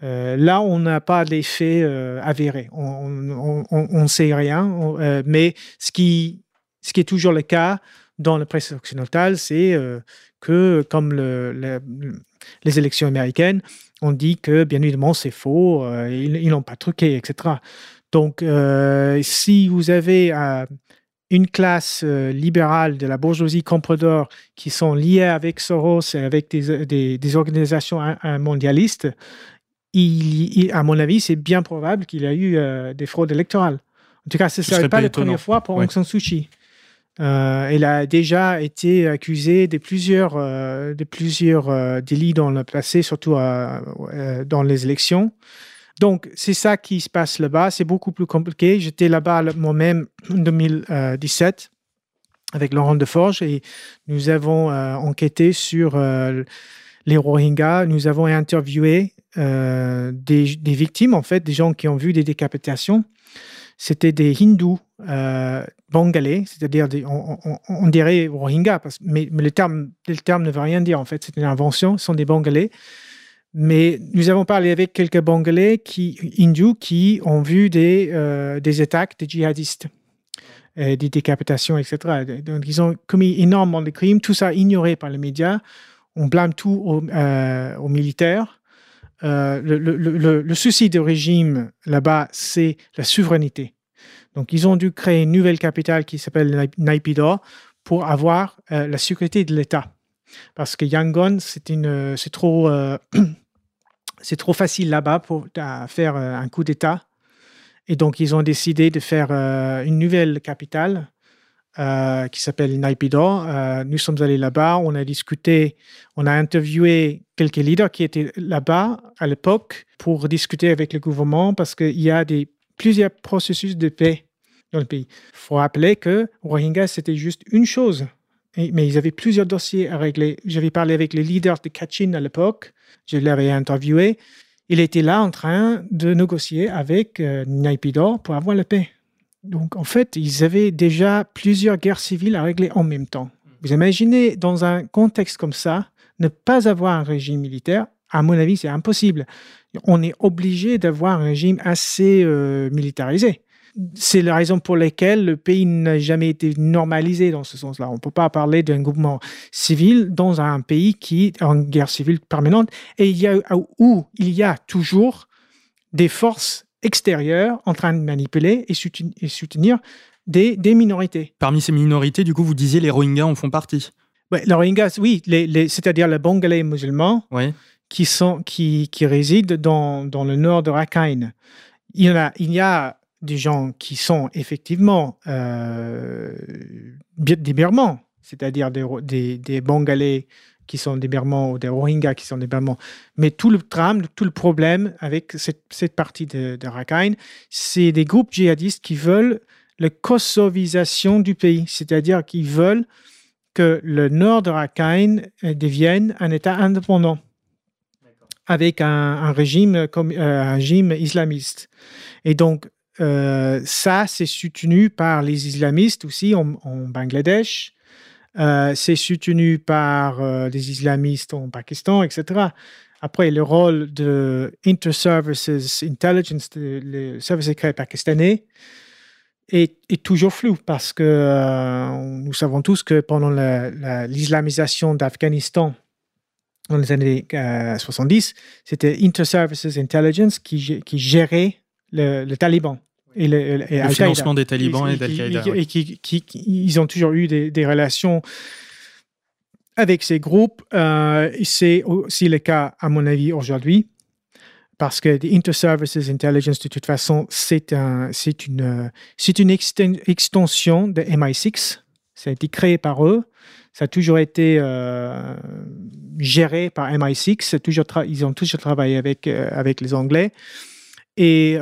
Euh, là, on n'a pas d'effet euh, avéré. On ne sait rien. mais ce qui, est toujours le cas dans la presse occidentale, c'est que, comme le, les élections américaines, on dit que, bien évidemment, c'est faux, ils n'ont pas truqué, etc. Donc, si vous avez une classe libérale de la bourgeoisie comprador qui sont liées avec Soros et avec des, des organisations mondialistes, il, à mon avis, c'est bien probable qu'il y a eu euh, des fraudes électorales. En tout cas, ce ne serait pas la première fois pour Aung San Suu Kyi. Euh, elle a déjà été accusée de plusieurs, euh, de plusieurs délits dans le passé, surtout dans les élections. Donc, c'est ça qui se passe là-bas. C'est beaucoup plus compliqué. J'étais là-bas moi-même en 2017 avec Laurent Deforge et nous avons enquêté sur les Rohingyas. Nous avons interviewé euh, des, victimes, en fait, des gens qui ont vu des décapitations. C'était des hindous euh, bengalais, c'est-à-dire on, dirait Rohingya, mais, le, terme, le terme ne veut rien dire en fait, c'est une invention, ce sont des bengalais. Mais nous avons parlé avec quelques bengalais qui, hindous qui ont vu des, euh, des attaques de djihadistes, des décapitations, etc. Donc ils ont commis énormément de crimes, tout ça ignoré par les médias. On blâme tout aux militaires. Euh, le, souci du régime là-bas, c'est la souveraineté. Donc, ils ont dû créer une nouvelle capitale qui s'appelle Naypyidaw pour avoir euh, la sécurité de l'État. Parce que Yangon, c'est euh, c'est trop facile là-bas pour faire un coup d'État. Et donc, ils ont décidé de faire une nouvelle capitale euh, qui s'appelle Naipido. Euh, nous sommes allés là-bas, on a discuté, on a interviewé quelques leaders qui étaient là-bas à l'époque pour discuter avec le gouvernement parce qu'il y a des, plusieurs processus de paix dans le pays. Il faut rappeler que Rohingya, c'était juste une chose, mais ils avaient plusieurs dossiers à régler. J'avais parlé avec les leaders de Kachin à l'époque, je l'avais interviewé. Il était là en train de négocier avec euh, pour avoir la paix. Donc, en fait, ils avaient déjà plusieurs guerres civiles à régler en même temps. Vous imaginez, dans un contexte comme ça, ne pas avoir un régime militaire, à mon avis, c'est impossible. On est obligé d'avoir un régime assez euh, militarisé. C'est la raison pour laquelle le pays n'a jamais été normalisé dans ce sens-là. On ne peut pas parler d'un gouvernement civil dans un pays qui est en guerre civile permanente et où il y a toujours des forces extérieurs en train de manipuler et, soutenir des, minorités. Parmi ces minorités, du coup, vous disiez les Rohingyas en font partie Les Rohingyas, oui, c'est-à-dire les Bengalais musulmans qui, sont, qui, qui résident dans, dans, le nord de Rakhine. Il y, a, il y a des gens qui sont effectivement euh, des Birmans, c'est-à-dire des, des, des Bengalais qui sont des Birmans ou des Rohingyas qui sont des Birmans. Mais tout le drame, tout le problème avec cette, cette partie de, de Rakhine, c'est des groupes djihadistes qui veulent la kosovisation du pays, c'est-à-dire qu'ils veulent que le nord de Rakhine euh, devienne un État indépendant avec un, régime comme euh, un régime islamiste. Et donc euh, ça, c'est soutenu par les islamistes aussi en Bangladesh, euh, c'est soutenu par euh, des islamistes en Pakistan, etc. Après, le rôle de Inter-Services Intelligence, le service secret pakistanais, est, toujours flou parce que euh, nous savons tous que pendant l'islamisation d'Afghanistan dans les années 70, c'était Inter-Services Intelligence qui, gérait le Taliban et le, financement des talibans et, d'Al-Qaïda. Et, qui, ils ont toujours eu des, relations avec ces groupes. Euh, c'est aussi le cas, à mon avis, aujourd'hui, parce que Inter-Services Intelligence, de toute façon, c'est un, une, une extension de MI6. Ça a été créé par eux. Ça a toujours été euh, géré par MI6. Toujours ils ont toujours travaillé avec, euh, avec les Anglais. Et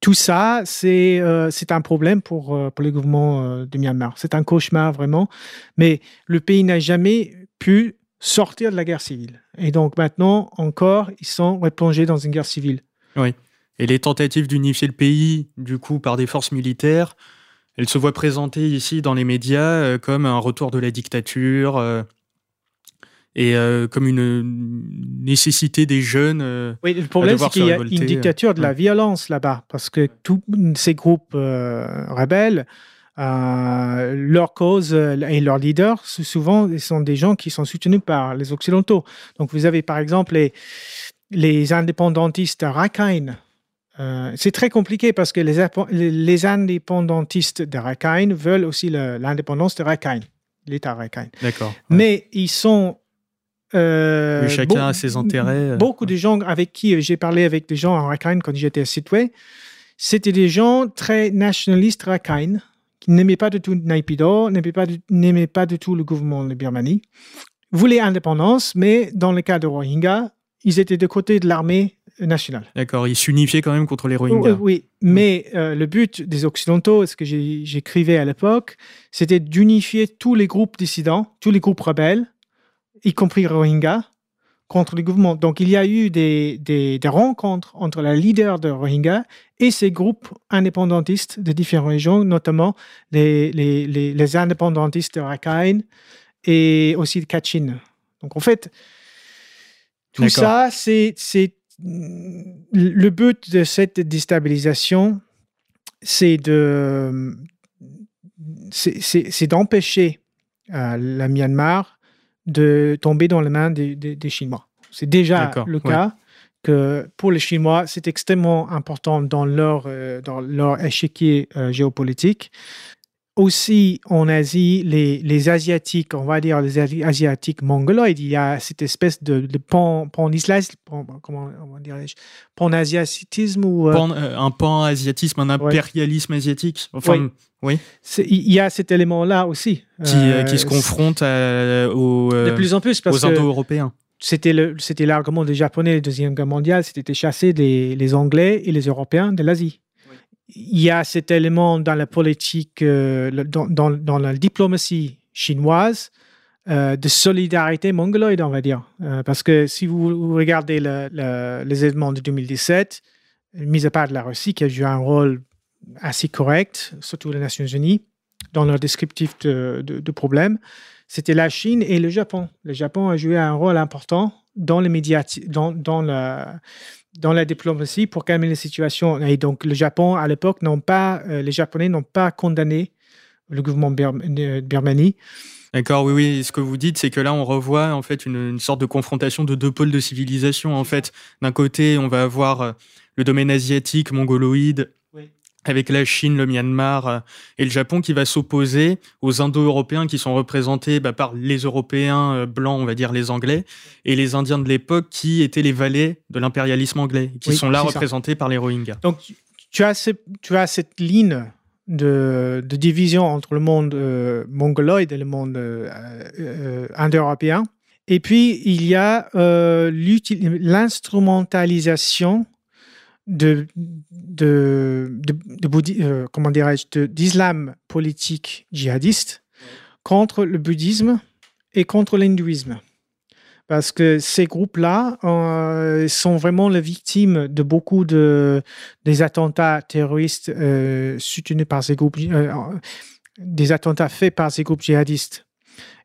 tout ça, c'est c'est un problème pour, pour le gouvernement de Myanmar. C'est un cauchemar vraiment. Mais le pays n'a jamais pu sortir de la guerre civile. Et donc maintenant, encore, ils sont replongés dans une guerre civile. Oui. Et les tentatives d'unifier le pays, du coup, par des forces militaires, elles se voient présentées ici dans les médias euh, comme un retour de la dictature euh, et euh, comme une nécessité des jeunes. oui, le problème, c'est qu'il y a une dictature de la violence là-bas, parce que tous ces groupes rebelles, leur cause et leurs leaders, souvent, sont des gens qui sont soutenus par les Occidentaux. Donc, vous avez par exemple les, les indépendantistes Rakhine euh, c'est très compliqué parce que les, les indépendantistes de Rakhine veulent aussi l'indépendance de Rakhine, l'État Rakhine. D'accord. Mais ils sont. Euh, chacun a ses intérêts. Euh, beaucoup de gens avec qui j'ai parlé avec des gens en Rakhine quand j'étais à Sitwe, c'était des gens très nationalistes Rakhine qui n'aimaient pas du tout Naypyidaw, n'aimaient pas, n'aimaient pas du tout le gouvernement de Birmanie, voulaient indépendance, mais dans le cas de Rohingya, ils étaient de côté de l'armée nationale. D'accord, ils s'unifiaient quand même contre les Rohingyas. Oui, mais euh, le but des Occidentaux, ce que j'écrivais à l'époque, c'était d'unifier tous les groupes dissidents, tous les groupes rebelles, y compris les Rohingyas, contre le gouvernement. Donc il y a eu des, des, rencontres entre la leader de Rohingyas et ces groupes indépendantistes de différentes régions, notamment les, les, les, les indépendantistes de Rakhine et aussi de Kachin. Donc en fait, tout ça, c'est le but de cette déstabilisation, c'est de c'est d'empêcher euh, la Myanmar de tomber dans les mains des, Chinois. C'est déjà le cas que pour les Chinois, c'est extrêmement important dans leur, euh, dans leur échiquier euh, géopolitique aussi en Asie, les, les, Asiatiques, on va dire les Asiatiques mongoloïdes, il y a cette espèce de, de pan, pan, comment on asiatisme ou euh, euh, un pan-asiatisme, un impérialisme asiatique. Enfin, oui. Il y a cet élément-là aussi qui, euh, qui se confronte aux, de plus en plus aux Indo-Européens. C'était l'argument des Japonais, la Deuxième Guerre mondiale, c'était chasser les, les Anglais et les Européens de l'Asie il y a cet élément dans la politique, euh, dans, la diplomatie chinoise, euh, de solidarité mongoloïde, on va dire. Euh, parce que si vous, regardez les événements de 2017, mis à part la Russie, qui a joué un rôle assez correct, surtout les Nations Unies, dans leur descriptif de, de, problèmes, c'était la Chine et le Japon. Le Japon a joué un rôle important dans les médias, dans la dans la diplomatie pour calmer la situation. Et donc, le Japon, à l'époque, n'ont pas, euh, les Japonais n'ont pas condamné le gouvernement de Birmanie. D'accord, oui, oui. Ce que vous dites, c'est que là, on revoit en fait une, sorte de confrontation de deux pôles de civilisation. En fait, d'un côté, on va avoir euh, le domaine asiatique, mongoloïde, avec la Chine, le Myanmar euh, et le Japon qui va s'opposer aux Indo-Européens qui sont représentés bah, par les Européens euh, blancs, on va dire les Anglais, et les Indiens de l'époque qui étaient les valets de l'impérialisme anglais, qui sont là représentés par les Rohingyas. Donc tu as, tu as cette ligne de, division entre le monde euh, mongoloïde et le monde indo-européen. Et puis, il y a l'instrumentalisation de, de, de, euh, comment d'islam politique djihadiste contre le bouddhisme et contre l'hindouisme. Parce que ces groupes-là euh, sont vraiment les victimes de beaucoup de, des attentats terroristes euh, soutenus par ces groupes, des attentats faits par ces groupes djihadistes.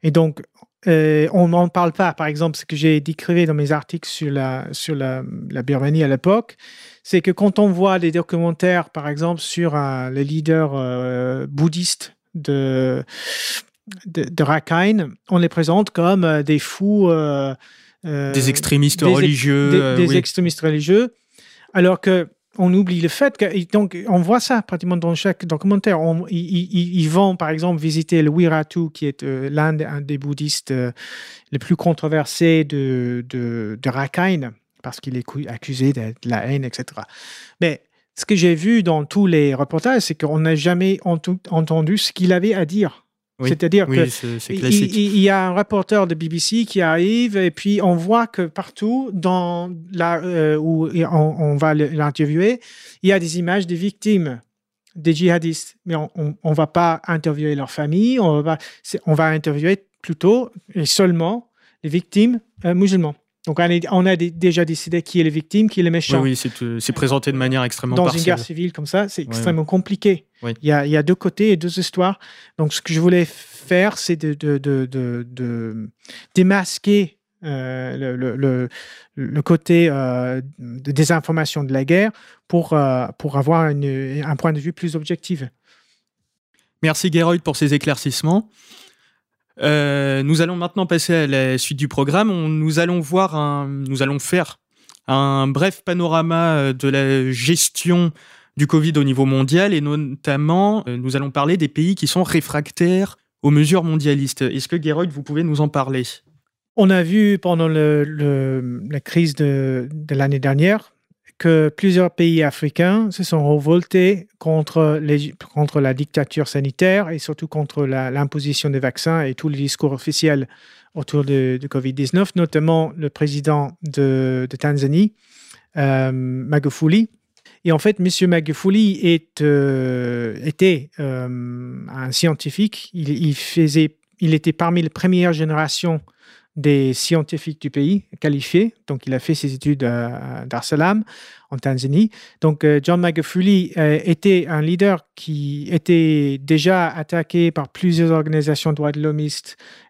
Et donc, on n'en parle pas. Par exemple, ce que j'ai décrit dans mes articles sur la, sur la, la Birmanie à l'époque, c'est que quand on voit des documentaires, par exemple, sur euh, les leaders euh, bouddhistes de, de, Rakhine, on les présente comme euh, des fous. des extrémistes religieux. Des, extrémistes religieux. Alors que on oublie le fait que donc on voit ça pratiquement dans chaque documentaire. ils, vont par exemple visiter le Wiratu, qui est l'un des, bouddhistes les plus controversés de, de, de Rakhine parce qu'il est accusé de la haine, etc. Mais ce que j'ai vu dans tous les reportages, c'est qu'on n'a jamais entendu ce qu'il avait à dire. C'est-à-dire oui, que il, y a un reporter de BBC qui arrive et puis on voit que partout dans la euh, où on, va l'interviewer, il y a des images des victimes des djihadistes, mais on ne va pas interviewer leur famille, on va, on va interviewer plutôt et seulement les victimes euh, musulmanes. Donc, on a déjà décidé qui est le victime, qui est le méchant. Oui, oui c'est euh, présenté de manière extrêmement Dans une guerre civile comme ça, c'est extrêmement compliqué. Il, y a, il, y a, deux côtés et deux histoires. Donc, ce que je voulais faire, c'est de, de, de, de, démasquer euh, le, le, le, côté euh, de désinformation de la guerre pour, euh, pour avoir une, un point de vue plus objectif. Merci Geroyd pour ces éclaircissements. Euh, nous allons maintenant passer à la suite du programme. nous allons voir nous allons faire un bref panorama euh, de la gestion du Covid au niveau mondial et notamment euh, nous allons parler des pays qui sont réfractaires aux mesures mondialistes. Est-ce que Geroyd, vous pouvez nous en parler? On a vu pendant la crise de l'année dernière que plusieurs pays africains se sont révoltés contre, contre la dictature sanitaire et surtout contre l'imposition des vaccins et tous les discours officiels autour de, Covid-19, notamment le président de, Tanzanie, euh, Magufuli. Et en fait, M. Magufuli euh, était euh, un scientifique. Il, faisait, il était parmi les premières générations des scientifiques du pays qualifiés. Donc, il a fait ses études à Dar es Salaam, en Tanzanie. Donc, euh, John Magufuli euh, était un leader qui était déjà attaqué par plusieurs organisations droits de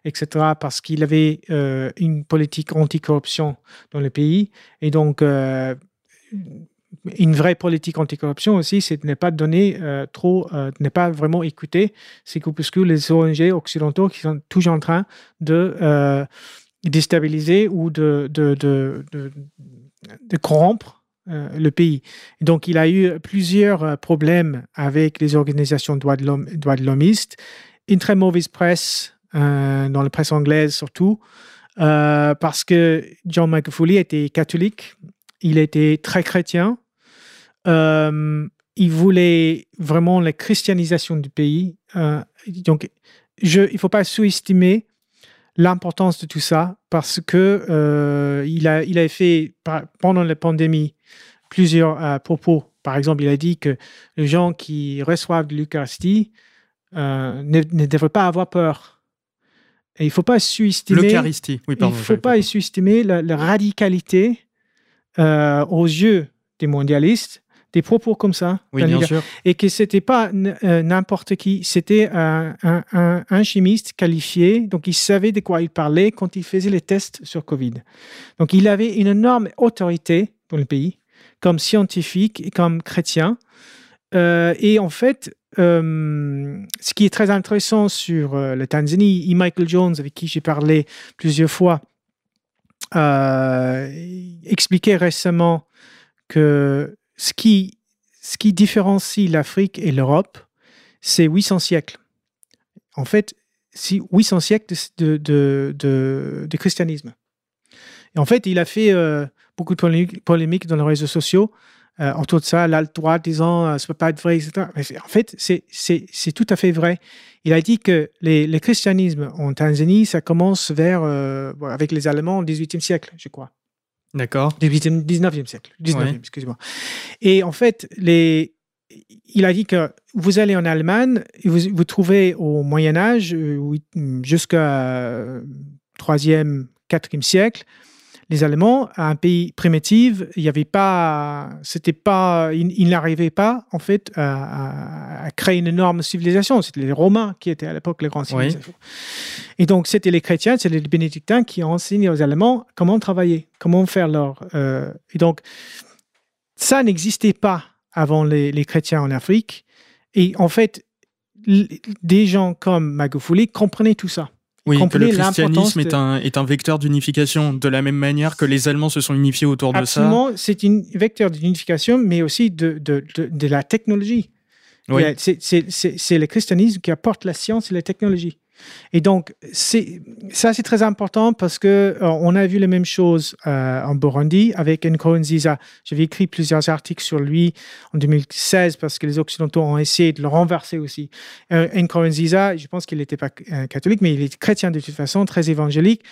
etc., parce qu'il avait euh, une politique anticorruption dans le pays. Et donc, une vraie politique anticorruption aussi, c'est de ne pas donner trop, de ne pas vraiment écouter ces que les ONG occidentaux qui sont toujours en train de déstabiliser ou de, de, de, corrompre euh, le pays. Donc, il a eu plusieurs problèmes avec les organisations de droits de l'homiste, une très mauvaise presse, euh, dans la presse anglaise surtout, euh, parce que John McFoley était catholique, il était très chrétien, il voulait vraiment la christianisation du pays. donc, je, il ne faut pas sous-estimer l'importance de tout ça parce que euh, il, a, il a fait pendant la pandémie plusieurs euh, propos. Par exemple, il a dit que les gens qui reçoivent de l'Eucharistie euh, ne, ne, devraient pas avoir peur. Et il ne faut pas sous-estimer. L'Eucharistie, oui, pardon. Il ne faut pas sous-estimer la, la, radicalité aux yeux des mondialistes des propos comme ça. Oui, bien sûr. Et que c'était pas euh, n'importe qui, c'était un, un, chimiste qualifié, donc il savait de quoi il parlait quand il faisait les tests sur Covid. Donc il avait une énorme autorité dans le pays, comme scientifique et comme chrétien. Euh, et en fait, euh, ce qui est très intéressant sur la Tanzanie, et Michael Jones, avec qui j'ai parlé plusieurs fois, expliquait récemment que ce qui, différencie l'Afrique et l'Europe, c'est 800 siècles. En fait, c'est 800 siècles de, christianisme. En fait, il a fait euh, beaucoup de polémiques dans les réseaux sociaux euh, autour de ça, l'alt disant euh, ça peut pas être vrai, etc. Mais en fait, c'est tout à fait vrai. Il a dit que les, le christianisme en Tanzanie, ça commence vers, avec les Allemands au XVIIIe siècle, je crois. D'accord. 19e siècle. 19e, excusez-moi. Et en fait, les, il a dit que vous allez en Allemagne, vous, vous trouvez au Moyen Âge euh, jusqu'à 3e, 4e siècle, les Allemands, un pays primitif, il n'y avait pas, c'était pas, ils, n'arrivaient pas en fait à, créer une énorme civilisation. C'était les Romains qui étaient à l'époque les grands civilisations. Et donc c'était les chrétiens, c'était les bénédictins qui ont enseigné aux Allemands comment travailler, comment faire leur. Euh, et donc ça n'existait pas avant les, les, chrétiens en Afrique. Et en fait, des gens comme Magufuli comprenaient tout ça. Oui, que le christianisme est, un, est un vecteur d'unification de la même manière que les Allemands se sont unifiés autour de ça. Absolument, c'est un vecteur d'unification, mais aussi de, de, de, la technologie. Oui. C'est le christianisme qui apporte la science et la technologie. Et donc, ça, c'est très important parce que euh, on a vu la même chose euh, en Burundi avec Nkurunziza. J'avais écrit plusieurs articles sur lui en 2016 parce que les Occidentaux ont essayé de le renverser aussi. Euh, Nkurunziza, je pense qu'il n'était pas euh, catholique, mais il était chrétien de toute façon, très évangélique.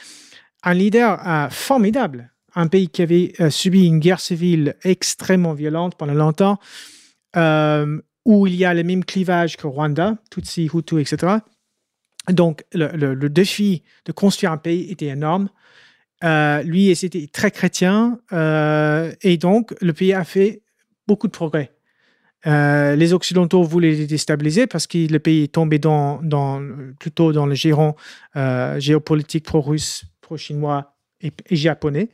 Un leader formidable. Un pays qui avait subi une guerre civile extrêmement violente pendant longtemps, où il y a le même clivage que Rwanda, Tutsi, Hutu, etc donc, le, défi de construire un pays était énorme. Euh, lui, c'était très chrétien. Euh, et donc, le pays a fait beaucoup de progrès. Euh, les Occidentaux voulaient les déstabiliser parce que le pays est tombé plutôt dans le giron géopolitique pro-russe, pro-chinois et, japonais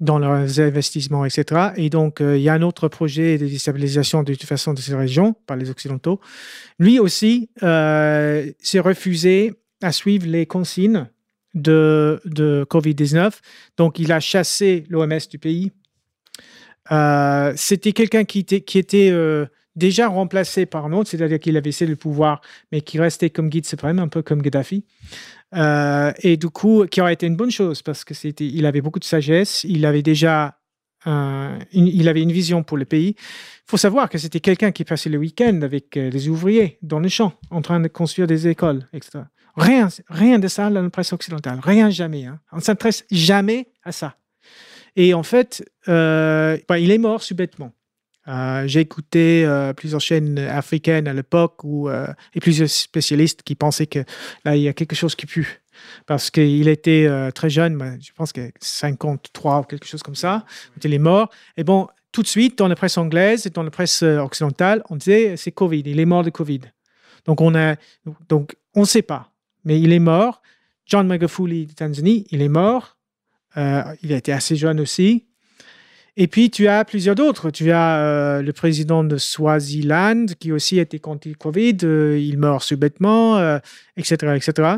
dans leurs investissements, etc. Et donc, il y a un autre projet de déstabilisation de toute façon de ces régions par les Occidentaux. Lui aussi euh, s'est refusé à suivre les consignes de, de Covid-19. Donc, il a chassé l'OMS du pays. Euh, c'était quelqu'un qui était, euh, déjà remplacé par un autre, c'est-à-dire qu'il avait cédé le pouvoir, mais qui restait comme guide suprême, un peu comme Gaddafi. Euh, et du coup, qui aurait été une bonne chose parce que c'était, il avait beaucoup de sagesse, il avait déjà, il avait une vision pour le pays. Il faut savoir que c'était quelqu'un qui passait le week-end avec euh, les ouvriers dans les champs, en train de construire des écoles, etc. Rien, rien de ça dans la presse occidentale, rien jamais. Hein. On s'intéresse jamais à ça. Et en fait, euh, bah, il est mort subitement. Euh, j'ai écouté euh, plusieurs chaînes africaines à l'époque euh, et plusieurs spécialistes qui pensaient que là, il y a quelque chose qui pue. Parce qu'il était très jeune, je pense que 53 ou quelque chose comme ça, il est mort. Et bon, tout de suite, dans la presse anglaise et dans la presse occidentale, on disait c'est Covid, il est mort de Covid. Donc on a, donc on ne sait pas, mais il est mort. John Magufuli de Tanzanie, il est mort. il a été assez jeune aussi. Et puis, tu as plusieurs d'autres. Tu as euh, le président de Swaziland qui aussi était contre le Covid. Euh, il meurt subitement, etc., euh, etc.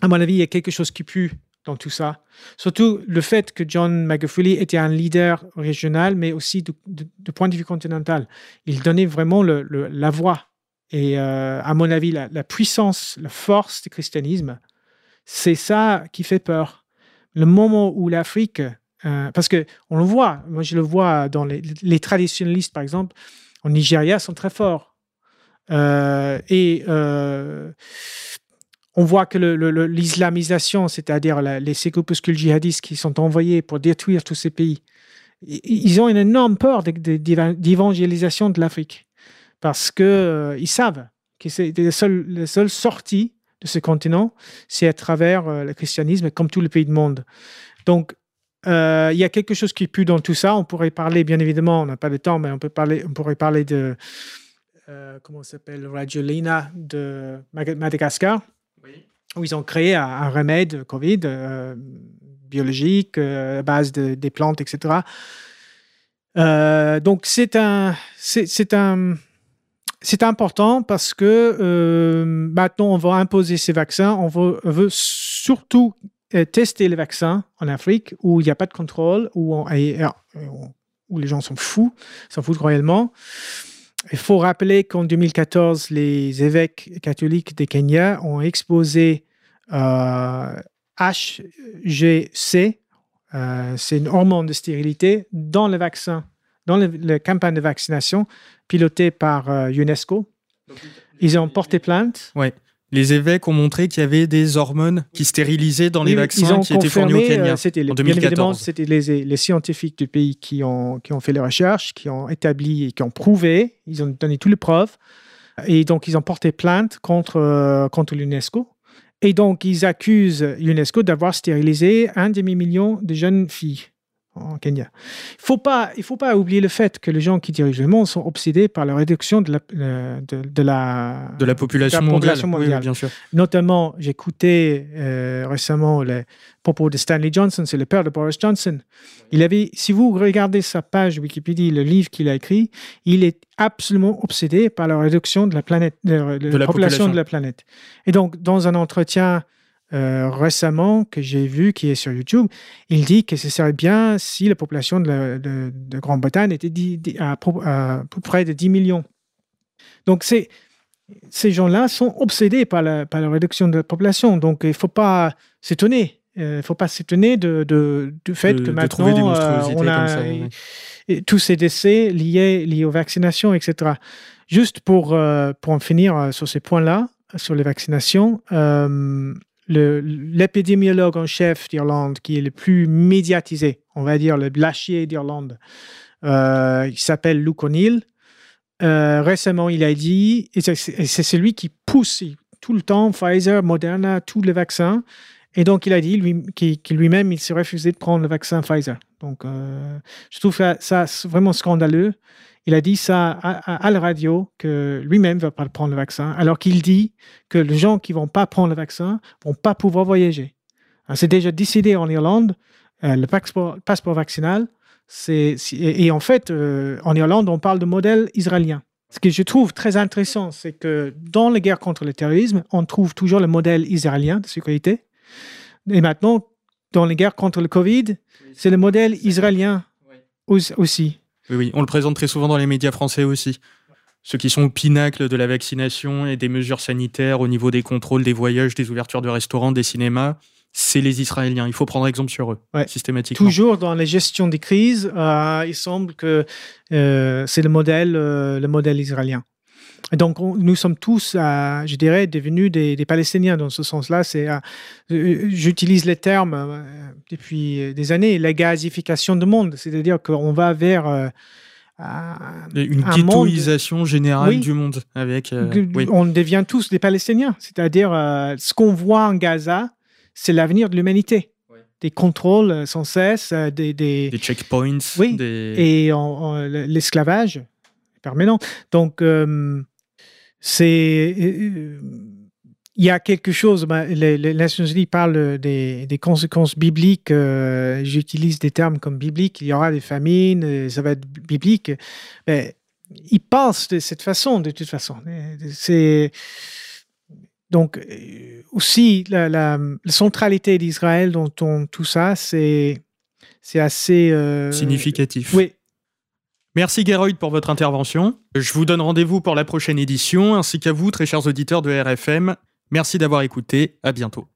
À mon avis, il y a quelque chose qui pue dans tout ça. Surtout le fait que John Magufuli était un leader régional, mais aussi de, point de vue continental. Il donnait vraiment la voix. Et à mon avis, la puissance, la force du christianisme, c'est ça qui fait peur. Le moment où l'Afrique euh, parce que on le voit, moi je le vois dans les, les traditionnalistes par exemple, en Nigeria sont très forts. Euh, et euh, on voit que l'islamisation, c'est-à-dire les groupuscules djihadistes qui sont envoyés pour détruire tous ces pays, ils ont une énorme peur d'évangélisation de l'Afrique parce qu'ils ils savent que c'est la seule, seule sortie de ce continent, c'est à travers le christianisme, comme tous les pays du monde. Donc, euh, il y a quelque chose qui pue dans tout ça. On pourrait parler, bien évidemment, on n'a pas le temps, mais on, peut parler, on pourrait parler de, euh, comment s'appelle, Radiolina de Madagascar, où ils ont créé un, remède Covid euh, biologique à base de, des plantes, etc. donc c'est un, c'est un, c'est important parce que maintenant on va imposer ces vaccins. On veut, on veut surtout euh, tester les vaccins en Afrique où il n'y a pas de contrôle, où, où les gens sont fous, s'en foutent royalement. Il faut rappeler qu'en 2014, les évêques catholiques de Kenya ont exposé euh, HGC, euh, c'est une hormone de stérilité, dans le vaccin, dans la campagne de vaccination pilotée par UNESCO. Ils ont porté plainte. Ouais. Les évêques ont montré qu'il y avait des hormones qui stérilisaient dans les vaccins qui étaient fournis au Kenya euh, c'était en 2014. C'était les, les, scientifiques du pays qui ont, qui ont fait les recherches, qui ont établi et qui ont prouvé, ils ont donné toutes les preuves. Et donc, ils ont porté plainte contre, euh, contre l'UNESCO. Et donc, ils accusent l'UNESCO d'avoir stérilisé un demi-million de jeunes filles en Kenya. Il faut pas, il faut pas oublier le fait que les gens qui dirigent le monde sont obsédés par la réduction de la, euh, de, la, de la population, mondiale. bien sûr. Notamment, j'écoutais euh, récemment les propos de Stanley Johnson, c'est le père de Boris Johnson. Il avait, si vous regardez sa page Wikipédia, le livre qu'il a écrit, il est absolument obsédé par la réduction de la planète, de, la population, population de la planète. Et donc, dans un entretien euh, récemment que j'ai vu, qui est sur YouTube, il dit que ce serait bien si la population de, de, Grande-Bretagne était à, peu près de 10 millions. Donc ces gens-là sont obsédés par la, par la réduction de la population. Donc, il ne faut pas s'étonner. Il ne faut pas s'étonner de, de- du fait que maintenant, euh, on a ça, et tous ces décès liés, liés aux vaccinations, etc. Juste pour, euh, pour en finir euh, sur ces points-là, sur les vaccinations, euh, l'épidémiologue en chef d'Irlande, qui est le plus médiatisé, on va dire le blachier d'Irlande, euh, il s'appelle Luke O'Neill. Euh, récemment, il a dit, et c'est celui qui pousse tout le temps Pfizer, Moderna, tous les vaccins. Et donc, il a dit lui, qu'il- lui-même, il s'est refusé de prendre le vaccin Pfizer. Donc, euh, je trouve ça, vraiment scandaleux. Il a dit ça à, la radio, que lui-même ne va pas prendre le vaccin, alors qu'il dit que les gens qui ne vont pas prendre le vaccin vont pas pouvoir voyager. Hein, C'est déjà décidé en Irlande, euh, le passeport, vaccinal. et, en fait, euh, en Irlande, on parle de modèle israélien. Ce que je trouve très intéressant, c'est que dans la guerre contre le terrorisme, on trouve toujours le modèle israélien de sécurité. Et maintenant, dans les guerres contre le Covid, c'est le modèle israélien aus- aussi. Oui, oui, on le présente très souvent dans les médias français aussi. Ceux qui sont au pinacle de la vaccination et des mesures sanitaires au niveau des contrôles, des voyages, des ouvertures de restaurants, des cinémas, c'est les Israéliens. Il faut prendre exemple sur eux, Ouais. systématiquement. Toujours dans la gestion des crises, euh, il semble que euh, c'est le modèle, euh, le modèle israélien. Donc, on- nous sommes tous, euh, je dirais, devenus des, des Palestiniens dans ce sens-là. C'est, euh, euh, j'utilise les termes euh, depuis des années, la gazification du monde, c'est-à-dire qu'on va vers euh, un- Une un monde- générale Oui. du monde. Avec, euh, oui. On devient tous des Palestiniens. C'est-à-dire, euh, ce qu'on voit en Gaza, c'est l'avenir de l'humanité. Des contrôles sans cesse, des, des- des checkpoints. Oui, des- et en- en- l'esclavage permanent. Donc, euh, c'est. euh, Il y a quelque chose, ben, les, les Nations Unies parlent des, des conséquences bibliques. euh, J'utilise des termes comme bibliques. Il y aura des famines, euh, ça va être biblique. Mais ils pensent de cette façon, de toute façon. C'est donc euh, aussi la, la- la centralité d'Israël dans ton- tout ça, c'est c'est assez euh, significatif. Oui, Merci Geroid pour votre intervention. Je vous donne rendez-vous pour la prochaine édition, ainsi qu'à vous, très chers auditeurs de RFM. Merci d'avoir écouté. À bientôt.